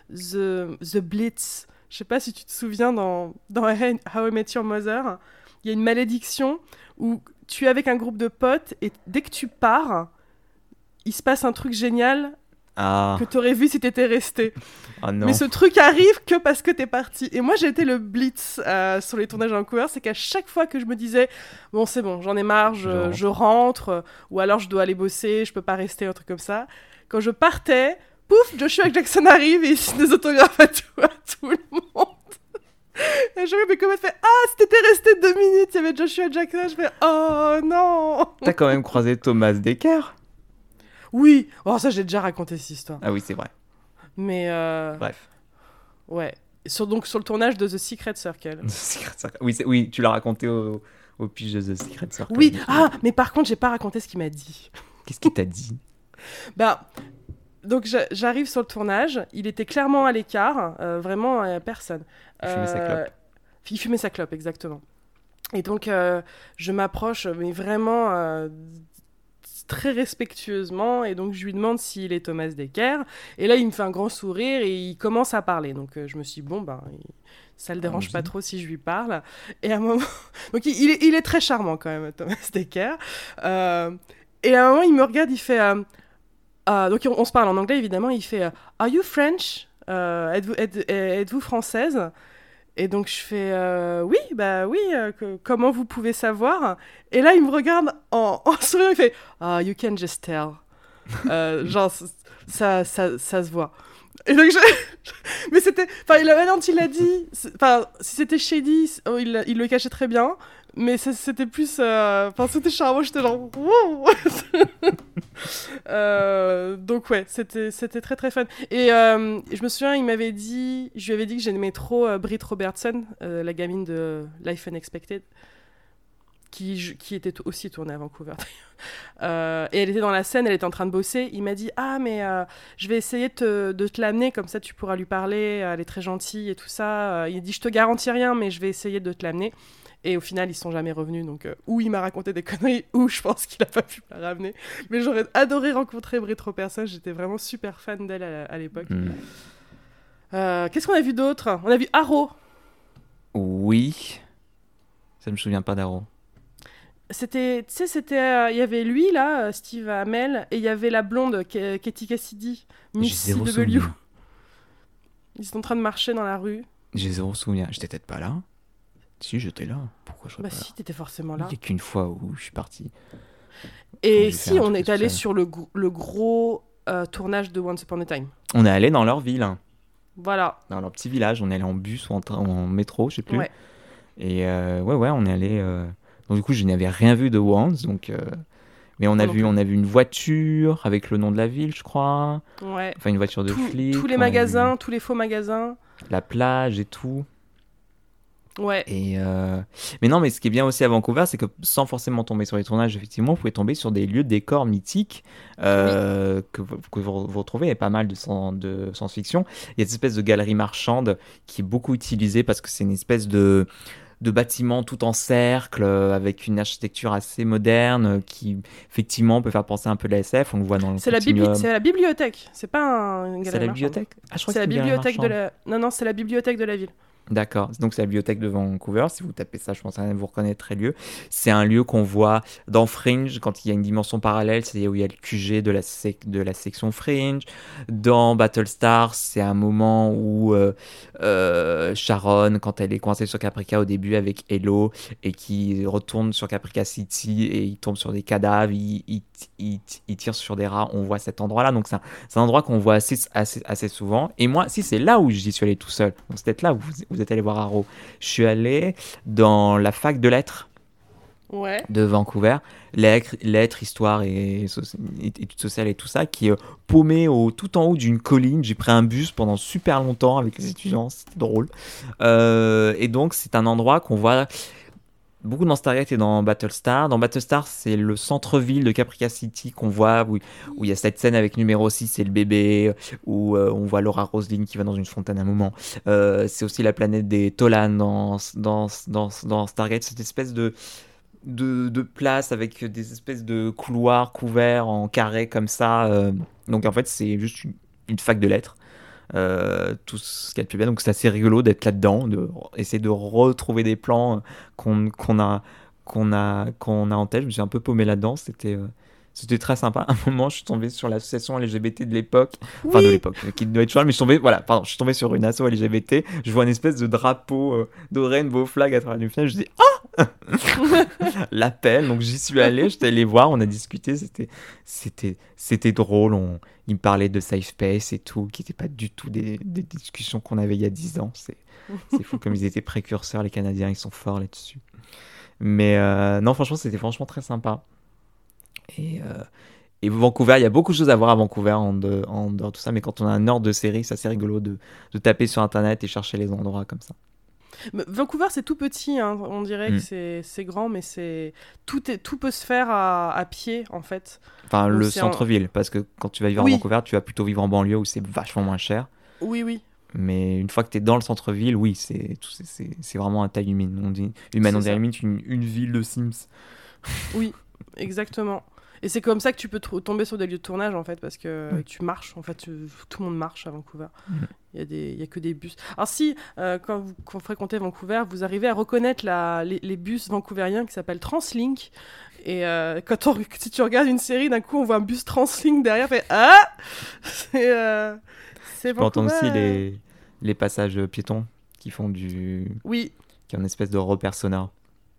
the, the Blitz. Je sais pas si tu te souviens dans, dans How I Met Your Mother, il y a une malédiction où tu es avec un groupe de potes et dès que tu pars, il se passe un truc génial Ah, que tu aurais vu si t'étais resté. ah non. Mais ce truc arrive que parce que t'es parti. Et moi, j'ai été le blitz euh, sur les tournages à Vancouver. C'est qu'à chaque fois que je me disais, bon, c'est bon, j'en ai marre, je, rentre. je rentre, euh, ou alors je dois aller bosser, je peux pas rester, un truc comme ça. Quand je partais, pouf, Joshua Jackson arrive et il signe des autographes à tout, à tout le monde. Et je mais comment fait Ah, si t'étais resté deux minutes, il y avait Joshua Jackson. Je fais Oh non T'as quand même croisé Thomas Decker Oui, oh, ça j'ai déjà raconté cette histoire. Ah oui, c'est vrai. Mais euh, Bref. ouais. Sur, donc sur le tournage de The Secret Circle. The Secret Circle. Oui, oui, tu l'as raconté au, au pitch de The Secret Circle. Oui, ah, mais par contre, j'ai pas raconté ce qu'il m'a dit. Qu'est-ce qu'il t'a dit? Bah, donc j'a- j'arrive sur le tournage, il était clairement à l'écart, euh, vraiment euh, personne. Il fumait sa clope. Il fumait sa clope, exactement. Et donc, euh, je m'approche, mais vraiment euh, très respectueusement, et donc je lui demande s'il est Thomas Decker. Et là, il me fait un grand sourire et il commence à parler. Donc, euh, je me suis dit, bon, ben, il- ça le dérange pas trop si je lui parle. Et à un moment, donc il, il est, il est très charmant quand même, Thomas Decker. Euh, et à un moment, il me regarde, il fait. euh, ah, donc on, on se parle en anglais évidemment. Il fait Are you French? Êtes-vous êtes, êtes-vous française? Et donc je fais euh, Oui, bah oui. euh, que- comment vous pouvez savoir? Et là il me regarde en, en souriant. Il fait Ah, you can just tell. Euh, genre ça, ça, ça se voit. Et donc je... mais c'était, enfin manière dont il l'a dit, enfin si c'était shady, oh, il, il le cachait très bien. Mais c'était plus, euh, enfin c'était charmant. J'étais genre wow. Euh, donc ouais, c'était très très fun. Et euh, je me souviens, il m'avait dit, je lui avais dit que j'aimais trop Britt Robertson, la gamine de Life Unexpected, qui qui était aussi tournée à Vancouver. Euh, et elle était dans la scène, elle était en train de bosser. Il m'a dit ah mais je vais essayer te, de te l'amener comme ça tu pourras lui parler. Elle est très gentille et tout ça. Il dit je te garantis rien mais je vais essayer de te l'amener. Et au final, ils sont jamais revenus. Donc, euh, ou il m'a raconté des conneries, ou je pense qu'il a pas pu la ramener. Mais j'aurais adoré rencontrer Britt Robertson. J'étais vraiment super fan d'elle à, à l'époque. Hmm. Euh, Qu'est-ce qu'on a vu d'autre? On a vu Arrow. Oui. Ça me souvient pas d'Arrow. C'était, tu sais, c'était, euh, il y avait lui là, Steve Amell, et il y avait la blonde Katie Cassidy, Miss CW. Ils sont en train de marcher dans la rue. J'ai zéro souvenir. J'étais peut-être pas là. Si, j'étais là. Pourquoi je serais Bah pas si, t'étais forcément là. Il y a qu'une fois où je suis parti. Et si, on est allé sur le, gr- le gros euh, tournage de Once Upon a Time. On est allé dans leur ville, hein, Voilà. dans leur petit village. On est allé en bus ou en, train- ou en métro, je sais plus. Ouais. Et euh, ouais, ouais, on est allé. euh, Donc du coup, je n'avais rien vu de Wands, donc. Mais on a non vu, on a vu une voiture avec le nom de la ville, je crois. Ouais. Enfin, une voiture de Tout- flic. tous les vu magasins, tous les faux magasins. La plage et tout. Ouais. Et euh, Mais non, mais ce qui est bien aussi à Vancouver, c'est que sans forcément tomber sur les tournages, effectivement, vous pouvez tomber sur des lieux de décors mythiques euh, que, vous, que vous retrouvez. Il y a pas mal de, science- de science-fiction. Il y a cette espèce de galerie marchande qui est beaucoup utilisée parce que c'est une espèce de, de bâtiment tout en cercle euh, avec une architecture assez moderne euh, qui, effectivement, peut faire penser un peu à la SF. On le voit dans le C'est la, bibli- la bibliothèque. C'est pas un, une C'est galerie la bibliothèque? Ah, je crois C'est la bibliothèque de la. Non, non, c'est la bibliothèque de la ville. D'accord, donc c'est la bibliothèque de Vancouver. Si vous tapez ça, je pense que vous reconnaîtrez le lieu. C'est un lieu qu'on voit dans Fringe quand il y a une dimension parallèle, c'est où il y a le QG de la, de la section Fringe. Dans Battlestar, c'est un moment où euh, euh, Sharon, quand elle est coincée sur Caprica au début avec Hello et qui retourne sur Caprica City et il tombe sur des cadavres, il, il- tire sur des rats, on voit cet endroit-là. Donc c'est un, endroit qu'on voit assez, assez, assez souvent. Et moi, si c'est là où j'y suis allé tout seul, c'est peut-être là où vous, vous êtes allé voir Arrow, je suis allé dans la fac de lettres Ouais. de Vancouver, lettres, lettres histoire et, études sociales et tout ça, qui est paumé au, tout en haut d'une colline. J'ai pris un bus pendant super longtemps avec les étudiants, c'était drôle. Euh, et donc c'est un endroit qu'on voit beaucoup dans Stargate et dans Battlestar. Dans Battlestar, c'est le centre-ville de Caprica City qu'on voit, où, il y a cette scène avec numéro 6 et le bébé, où euh, on voit Laura Roslin qui va dans une fontaine à un moment. Euh, c'est aussi la planète des Tolan dans, dans, dans, dans Stargate, cette espèce de, de, de place avec des espèces de couloirs couverts en carré comme ça. euh. donc en fait, c'est juste une, une fac de lettres. Euh, tout ce qu'il y a de plus bien. Donc c'est assez rigolo d'être là-dedans, de essayer de retrouver des plans qu'on qu'on a, qu'on a, qu'on a en tête. Je me suis un peu paumé là-dedans. C'était euh, c'était très sympa. À un moment, je suis tombé sur l'association LGBT de l'époque, enfin de l'époque, euh, qui doit être cheval, mais je suis tombé, voilà, pardon, je suis tombé sur une asso LGBT. Je vois une espèce de drapeau euh, de rainbow flag à travers une fenêtre. Je dis ah l'appel. Donc j'y suis allé, j'étais allé voir, on a discuté, c'était c'était c'était drôle. On, il me parlait de safe space et tout, qui n'était pas du tout des, des discussions qu'on avait il y a 10 ans. C'est c'est fou comme ils étaient précurseurs, les Canadiens, ils sont forts là-dessus. Mais euh, non, franchement, c'était franchement très sympa. Et, euh, et Vancouver, il y a beaucoup de choses à voir à Vancouver en, de- en dehors de tout ça, mais quand on a un ordre de série, c'est assez rigolo de, de taper sur internet et chercher les endroits comme ça. Mais Vancouver, c'est tout petit, hein. on dirait Mm. que c'est- c'est grand, mais c'est tout, est, tout peut se faire à, à pied, en fait. Enfin, Donc le en- centre-ville, parce que quand tu vas vivre Oui. à Vancouver, tu vas plutôt vivre en banlieue où c'est vachement moins cher. Oui, oui. Mais une fois que tu es dans le centre-ville, oui, c'est vraiment un taille humaine. On dit, humaine, on dirait limite une, une ville de Sims. Exactement. Et c'est comme ça que tu peux tomber sur des lieux de tournage en fait, parce que tu marches, en fait, tu- tout le monde marche à Vancouver. Il y, a des- il y a que des bus. Alors si, euh, quand, vous, quand fréquentez Vancouver, vous arrivez à reconnaître la, les, les bus vancouveriens qui s'appellent Translink. Et euh, quand on, si tu regardes une série, d'un coup on voit un bus Translink derrière, fait Ah C'est euh, Tu peux entendre aussi les, les passages piétons qui font du. Oui, qui ont une espèce de repère sonore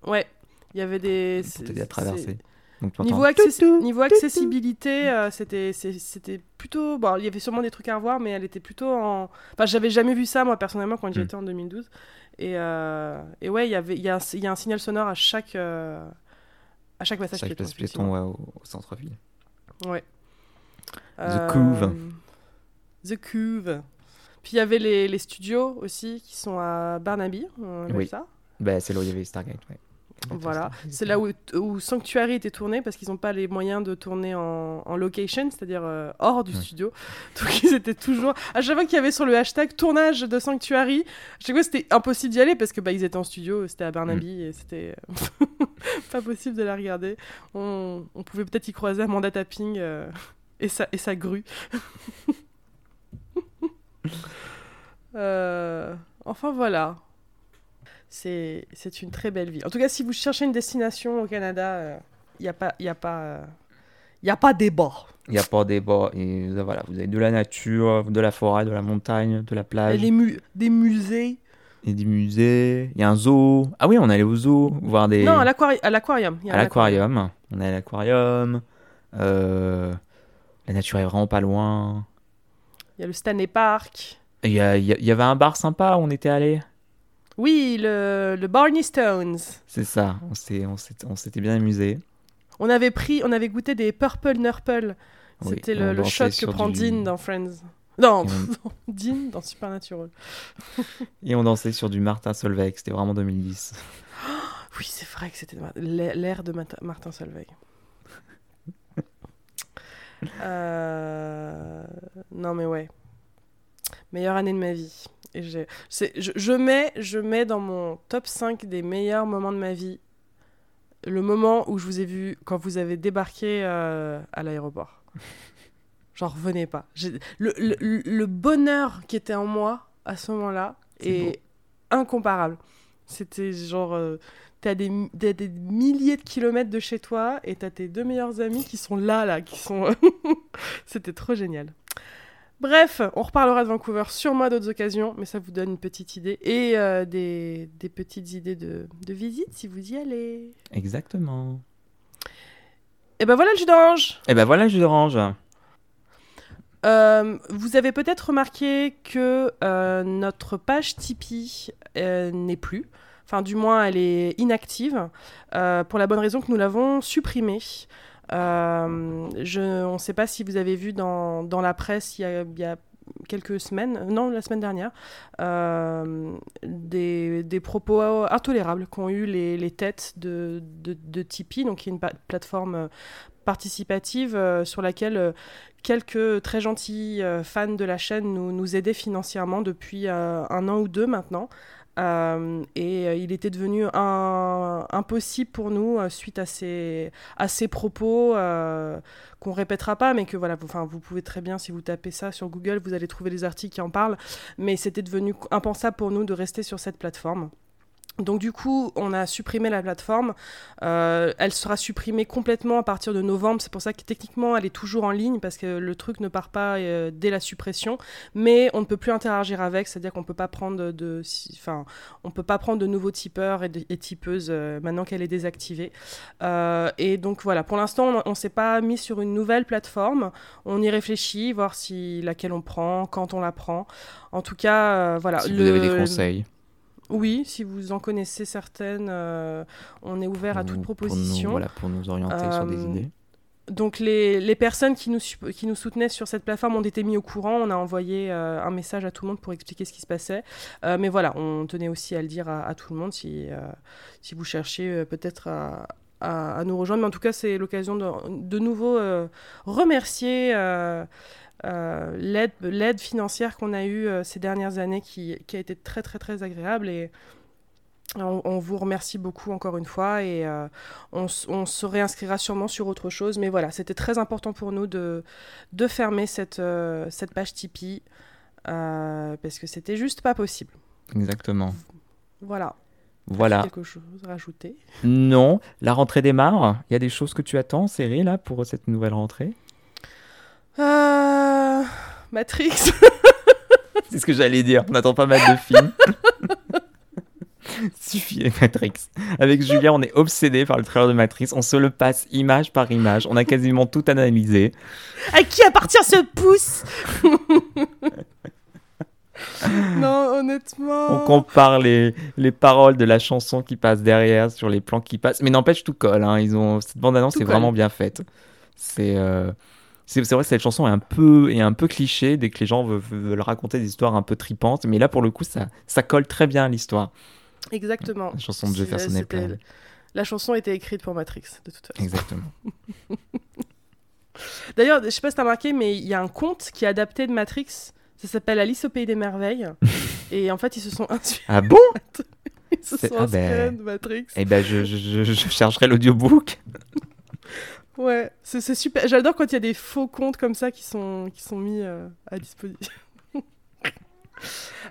ouais. Il y avait des. pour t'aider à traverser. Donc, Niveau, accessi- niveau accessibilité, euh, c'était plutôt. Bon, il y avait sûrement des trucs à revoir, mais elle était plutôt en. Enfin, j'avais jamais vu ça, moi, personnellement, quand j'y Mm. étais en 2012. Et, euh, et ouais, il y avait- il y, a un- y a un signal sonore à chaque, euh, à chaque passage Chaque piéton. piéton ouais, au, au centre-ville. Ouais. The Couve. The Couve. Puis il y avait les, les studios aussi qui sont à Barnaby, on Oui. ça. Bah, c'est là où il y avait Stargate. Ouais. Voilà, c'est là où, où Sanctuary était tourné parce qu'ils n'ont pas les moyens de tourner en, en location, c'est-à-dire euh, hors du Ouais. studio. Donc ils étaient toujours. À chaque fois qu'il y avait sur le hashtag tournage de Sanctuary, à chaque fois c'était impossible d'y aller parce que bah, ils étaient en studio, c'était à Barnaby Mm. et c'était euh, pas possible de la regarder. On, on pouvait peut-être y croiser Amanda Tapping euh, et, sa, et sa grue. Euh, enfin voilà. C'est une très belle ville. En tout cas, si vous cherchez une destination au Canada, il n'y a pas, y a pas, euh, y a pas débat. Il n'y a pas débat. Et euh, voilà, vous avez de la nature, de la forêt, de la montagne, de la Et plage, les mu- des musées. et des musées. Il y a un zoo. Ah oui, on est allé au zoo voir des. Non, à l'aquari- à l'aquarium. Il à l'aquarium. On est à l'aquarium. Euh, La nature est vraiment pas loin. Il y a le Stanley Park. Et Il il y a- il y avait un bar sympa où on était allé. Oui, le, le Barney Stones. C'est ça. On s'était bien amusé. On avait pris, on avait goûté des Purple Nurple. C'était le, le shot que prend du- Dean dans Friends. Non, Dean dans Supernatural. Et on dansait sur du Martin Solveig. C'était vraiment 2010. Oui, c'est vrai que c'était l'ère de Martin Solveig. Euh, Non, mais ouais. Meilleure année de ma vie. Et je, je mets, je mets dans mon top 5 des meilleurs moments de ma vie le moment où je vous ai vu quand vous avez débarqué euh, à l'aéroport. J'en revenais pas. Le, le- le bonheur qui était en moi à ce moment-là est incomparable. C'était genre. euh, des, mi- des, des milliers de kilomètres de chez toi et t'as tes deux meilleurs amis qui sont là, là, qui sont. C'était trop génial. Bref, on reparlera de Vancouver sûrement à d'autres occasions, mais ça vous donne une petite idée et euh, des, des petites idées de, de visite si vous y allez. Exactement. Et ben voilà le jus d'orange Et ben voilà le jus d'orange. Euh, vous avez peut-être remarqué que euh, notre page Tipeee n'est plus. Enfin, du moins, elle est inactive. pour la bonne raison que nous l'avons supprimée. Euh, je, on ne sait pas si vous avez vu dans, la presse, il y a, quelques semaines, non, la semaine dernière, euh, des, propos intolérables qu'ont eu les, têtes de, Tipeee, donc qui est une plateforme euh, participative sur laquelle quelques très gentils fans de la chaîne nous, aidaient financièrement depuis un an ou deux maintenant. Euh, et euh, il était devenu impossible pour nous euh, suite à ces, à ces propos qu'on répétera pas, mais que voilà, vous, vous pouvez très bien, si vous tapez ça sur Google, vous allez trouver des articles qui en parlent. Mais c'était devenu impensable pour nous de rester sur cette plateforme. Donc du coup, on a supprimé la plateforme. Euh, elle sera supprimée complètement à partir de novembre. C'est pour ça que techniquement, elle est toujours en ligne parce que le truc ne part pas euh, dès la suppression. Mais on ne peut plus interagir avec, c'est-à-dire qu'on ne peut pas prendre de, enfin, on peut pas prendre de nouveaux tipeurs et, de- et tipeuses euh, maintenant qu'elle est désactivée. Et donc voilà, pour l'instant, on ne s'est pas mis sur une nouvelle plateforme. On y réfléchit, voir si laquelle on prend, quand on la prend. En tout cas, voilà. Si vous avez des conseils. Oui, si vous en connaissez certaines, euh, on est ouvert à toute nous- proposition. Pour nous, voilà, pour nous orienter sur des Euh, idées. Donc les, les personnes qui nous, qui nous soutenaient sur cette plateforme ont été mis au courant. On a envoyé euh, un message à tout le monde pour expliquer ce qui se passait. Euh, mais voilà, on tenait aussi à le dire à, à tout le monde si, euh, si vous cherchez peut-être à, à- à nous rejoindre. Mais en tout cas, c'est l'occasion de, de nouveau remercier euh, l'aide financière qu'on a eue euh, ces dernières années qui, qui a été très très très agréable. Et, on, on vous remercie beaucoup encore une fois et euh, on, se réinscrira sûrement sur autre chose. Mais voilà, c'était très important pour nous de, de fermer cette, euh, cette page Tipeee parce que c'était juste pas possible. Exactement. Voilà. Voilà. Quelque chose à rajouter? Non, la rentrée démarre. Il y a des choses que tu attends, Cyril, là, pour cette nouvelle rentrée? Euh, Matrix C'est ce que j'allais dire. On attend pas mal de films. Suffit Matrix. Avec Julien, on est obsédé par le trailer de Matrix. On se le passe image par image. On a quasiment tout analysé. À qui appartient ce pouce? Non, honnêtement. On compare les, les paroles de la chanson qui passe derrière sur les plans qui passent. Mais n'empêche, tout colle. hein. Ils ont... Cette bande-annonce est colle. vraiment bien faite. C'est euh, c'est vrai que cette chanson est un, peu, est un peu cliché dès que les gens veulent, veulent raconter des histoires un peu tripantes. Mais là, pour le coup, ça, ça colle très bien à l'histoire. Exactement. La chanson de Jefferson Airplane. La chanson était écrite pour Matrix, de toute façon. Exactement. D'ailleurs, je sais pas si t'as remarqué, mais il y a un conte qui est adapté de Matrix. Ça s'appelle Alice au pays des merveilles. Et en fait, ils se sont inspirés, Ah bon? ils se sont ah inspirés ben. de Matrix. Eh ben, je, je, je, je chercherai l'audiobook. Ouais, c'est super. J'adore quand il y a des faux contes comme ça qui sont, qui sont mis euh, à disposition.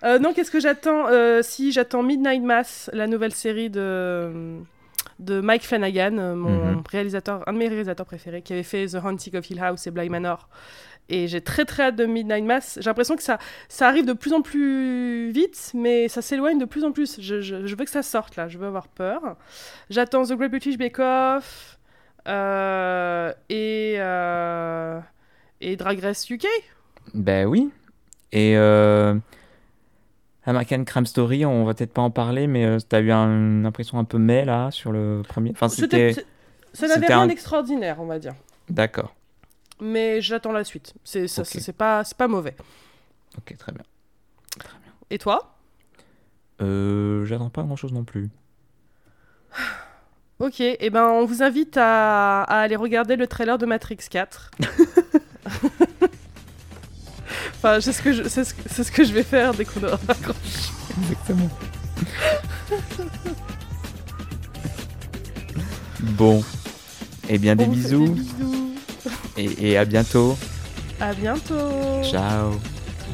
Euh, non, qu'est-ce que j'attends Euh, Si, j'attends Midnight Mass, la nouvelle série de, de Mike Flanagan, euh, mon Mhm. réalisateur, un de mes réalisateurs préférés, qui avait fait The Haunting of Hill House et Bly Manor. Et j'ai très très hâte de Midnight Mass. J'ai l'impression que ça, ça arrive de plus en plus vite, mais ça s'éloigne de plus en plus. Je, je- je veux que ça sorte là, je veux avoir peur. J'attends The Great British Bake Off et, euh, et Drag Race UK. Ben oui. Et euh, American Crime Story, on va peut-être pas en parler, mais euh, t'as eu un- une impression un peu mais là sur le premier? Enfin, C'était- Ça n'avait rien un- d'extraordinaire, on va dire. D'accord. Mais j'attends la suite. C'est ça- Ok. c'est pas, pas mauvais. Ok, très bien. Et toi? Euh, J'attends pas grand chose non plus. Ok, et ben on vous invite à, à aller regarder le trailer de Matrix 4. enfin, c'est ce, que je- c'est ce, c'est ce que je vais faire dès qu'on aura raccroché. Exactement. bon. Eh bien, des On vous fait bisous Des bisous. et, et à bientôt. À bientôt. Ciao.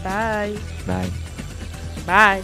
Bye. Bye. Bye.